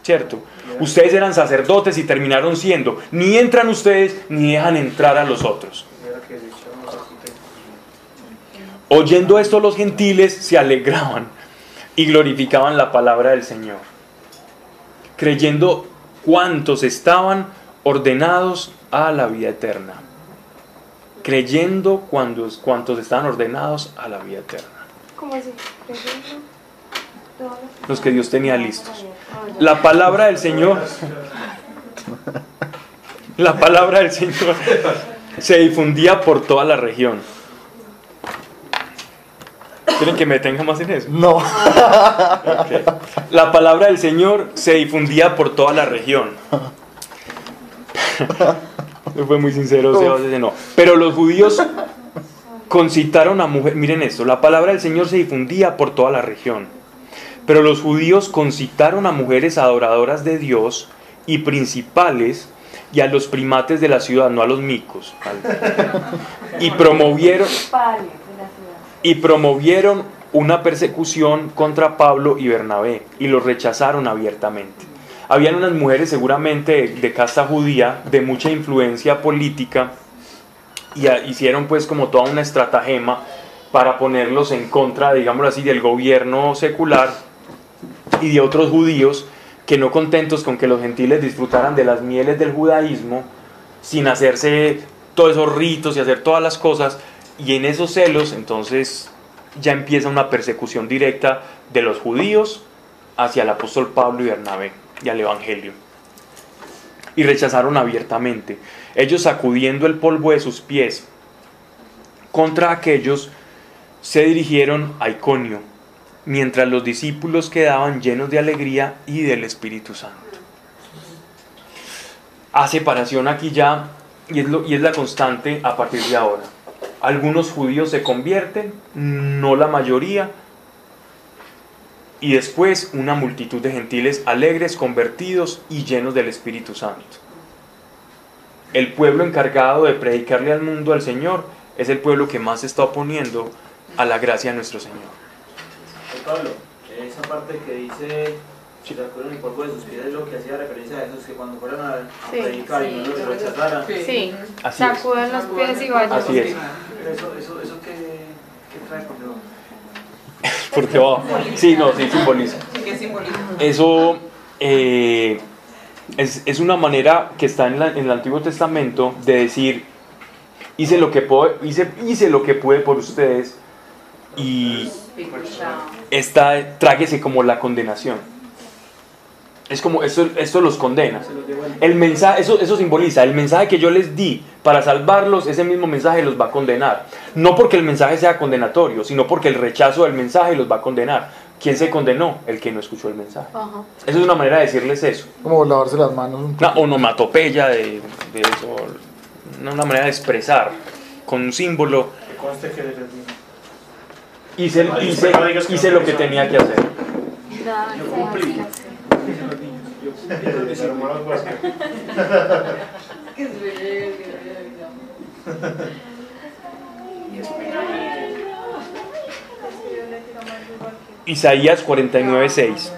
¿Cierto? Ustedes eran sacerdotes y terminaron siendo. Ni entran ustedes ni dejan entrar a los otros. Oyendo esto los gentiles se alegraban y glorificaban la palabra del Señor, creyendo cuántos estaban ordenados a la vida eterna. Creyendo cuántos, cuántos estaban ordenados a la vida eterna. ¿Cómo así? Los que Dios tenía listos. La palabra del Señor, la palabra del Señor se difundía por toda la región. ¿Quieren que me detenga más en eso? No. La palabra del Señor se difundía por toda la región. Fue muy sincero, Sebas, ese no. Pero los judíos concitaron a mujeres. Miren esto: la palabra del Señor se difundía por toda la región. Pero los judíos concitaron a mujeres adoradoras de Dios y principales y a los primates de la ciudad, no a los micos. Y promovieron, y promovieron una persecución contra Pablo y Bernabé y los rechazaron abiertamente. Habían unas mujeres seguramente de, casta judía, de mucha influencia política, y hicieron pues como toda una estratagema para ponerlos en contra, digámoslo así, del gobierno secular y de otros judíos que no contentos con que los gentiles disfrutaran de las mieles del judaísmo, sin hacerse todos esos ritos y hacer todas las cosas, y en esos celos entonces ya empieza una persecución directa de los judíos hacia el apóstol Pablo y Bernabé y al Evangelio. Y rechazaron abiertamente, ellos sacudiendo el polvo de sus pies contra aquellos, se dirigieron a Iconio, mientras los discípulos quedaban llenos de alegría y del Espíritu Santo. A separación aquí ya, y es, y es la constante a partir de ahora. Algunos judíos se convierten, no la mayoría, y después una multitud de gentiles alegres, convertidos y llenos del Espíritu Santo. El pueblo encargado de predicarle al mundo al Señor es el pueblo que más se está oponiendo a la gracia de nuestro Señor. Pablo, esa parte que dice, si sacudieron el polvo de sus pies, es lo que hacía referencia a esos que cuando fueran a, a Sí, predicar y no los rechazaran. Sí, sacuden los pies y vayan. Así es. Eso, eso, eso que, que trae por. Porque va. Sí, no, sí, simboliza. Eso eh, es, es una manera que está en, la- en el Antiguo Testamento de decir, hice lo que puedo, hice, hice lo que pude por ustedes y esta, tráguese como la condenación. Es como, esto, esto los condena. El mensaje, eso, eso simboliza, el mensaje que yo les di para salvarlos, ese mismo mensaje los va a condenar. No porque el mensaje sea condenatorio, sino porque el rechazo del mensaje los va a condenar. ¿Quién se condenó? El que no escuchó el mensaje. Ajá. Esa es una manera de decirles eso. Como lavarse las manos un Una onomatopeya de, de eso. Una, una manera de expresar con un símbolo. Que conste que eres mío. Hice, hice, hice lo que tenía que hacer. Yo cumplí. Yo cumplí. Isaías 49:6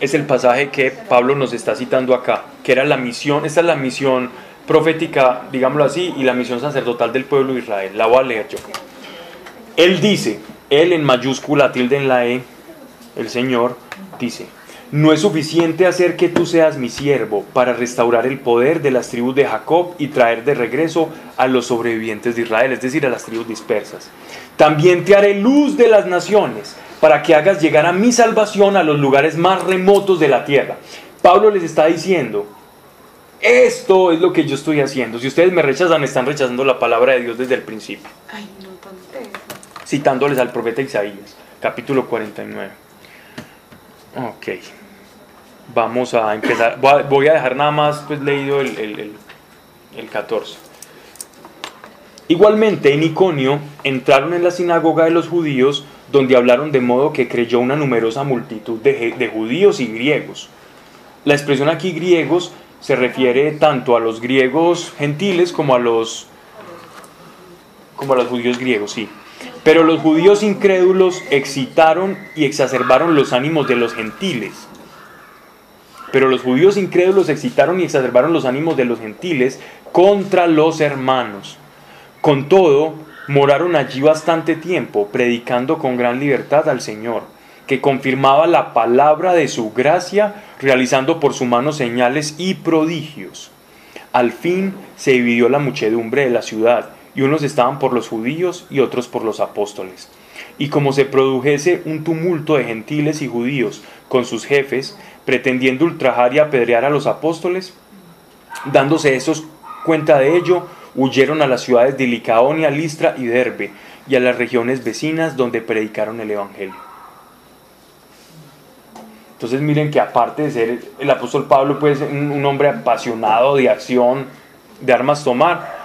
es el pasaje que Pablo nos está citando acá, que era la misión, esta es la misión profética, digámoslo así, y la misión sacerdotal del pueblo de Israel. La voy a leer yo. Él dice, él en mayúscula, tilde en la E, el Señor, dice, no es suficiente hacer que tú seas mi siervo para restaurar el poder de las tribus de Jacob y traer de regreso a los sobrevivientes de Israel, es decir, a las tribus dispersas. También te haré luz de las naciones para que hagas llegar a mi salvación a los lugares más remotos de la tierra. Pablo les está diciendo, esto es lo que yo estoy haciendo. Si ustedes me rechazan, están rechazando la palabra de Dios desde el principio Ay. Citándoles al profeta Isaías, capítulo 49. Ok, vamos a empezar. Voy a, dejar nada más pues, leído el, el- el- el 14. Igualmente en Iconio entraron en la sinagoga de los judíos, donde hablaron de modo que creyó una numerosa multitud de, de judíos y griegos. La expresión aquí griegos se refiere tanto a los griegos gentiles como a los como a los judíos griegos, sí. Pero los judíos incrédulos excitaron y exacerbaron los ánimos de los gentiles. Pero los judíos incrédulos excitaron y exacerbaron los ánimos de los gentiles contra los hermanos. Con todo, moraron allí bastante tiempo, predicando con gran libertad al Señor, que confirmaba la palabra de su gracia, realizando por su mano señales y prodigios. Al fin se dividió la muchedumbre de la ciudad, y unos estaban por los judíos y otros por los apóstoles. Y como se produjese un tumulto de gentiles y judíos con sus jefes, pretendiendo ultrajar y apedrear a los apóstoles, dándose esos cuenta de ello, huyeron a las ciudades de Licaonia, Listra y Derbe, y a las regiones vecinas donde predicaron el Evangelio. Entonces miren que aparte de ser el apóstol Pablo, pues un, un hombre apasionado de acción, de armas tomar,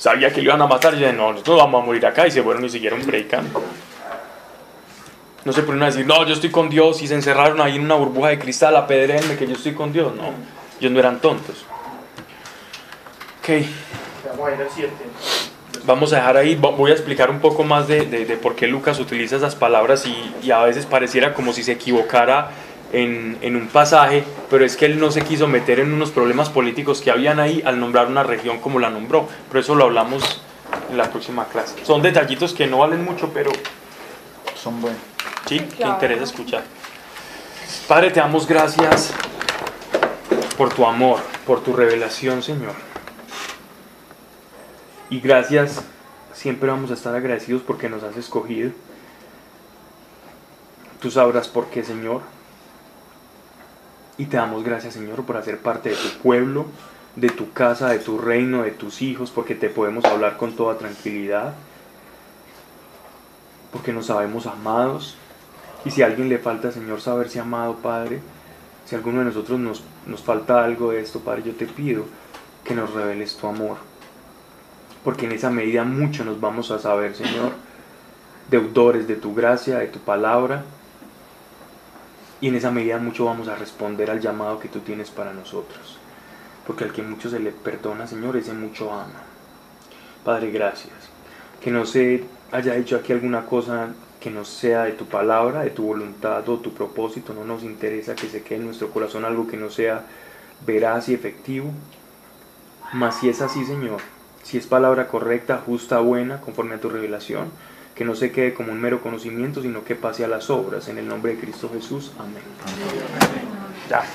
sabía que lo iban a matar y dije, no, nosotros vamos a morir acá y se fueron y siguieron predicando. No se ponen a decir, no, yo estoy con Dios y se encerraron ahí en una burbuja de cristal, apedrenme que yo estoy con Dios. No, ellos no eran tontos. Ok. Vamos a ir al 7. Vamos a dejar ahí, vo- voy a explicar un poco más de, de- de por qué Lucas utiliza esas palabras y, y a veces pareciera como si se equivocara en, en un pasaje, pero es que él no se quiso meter en unos problemas políticos que habían ahí al nombrar una región como la nombró, pero eso lo hablamos en la próxima clase. Son detallitos que no valen mucho, pero Son buenos. sí, que interesa escuchar. Padre, te damos gracias por tu amor, por tu revelación, Señor. Y gracias, siempre vamos a estar agradecidos porque nos has escogido. Tú sabrás por qué, Señor. Y te damos gracias, Señor, por hacer parte de tu pueblo, de tu casa, de tu reino, de tus hijos, porque te podemos hablar con toda tranquilidad, porque nos sabemos amados. Y si a alguien le falta, Señor, saberse amado, Padre, si a alguno de nosotros nos, nos falta algo de esto, Padre, yo te pido que nos reveles tu amor. Porque en esa medida mucho nos vamos a saber, Señor, deudores de tu gracia, de tu palabra. Y en esa medida mucho vamos a responder al llamado que tú tienes para nosotros. Porque al que mucho se le perdona, Señor, ese mucho ama. Padre, gracias. Que no se haya hecho aquí alguna cosa que no sea de tu palabra, de tu voluntad o tu propósito. No nos interesa que se quede en nuestro corazón algo que no sea veraz y efectivo. Mas si es así, Señor, si es palabra correcta, justa, buena, conforme a tu revelación, que no se quede como un mero conocimiento, sino que pase a las obras. En el nombre de Cristo Jesús. Amén. Ya.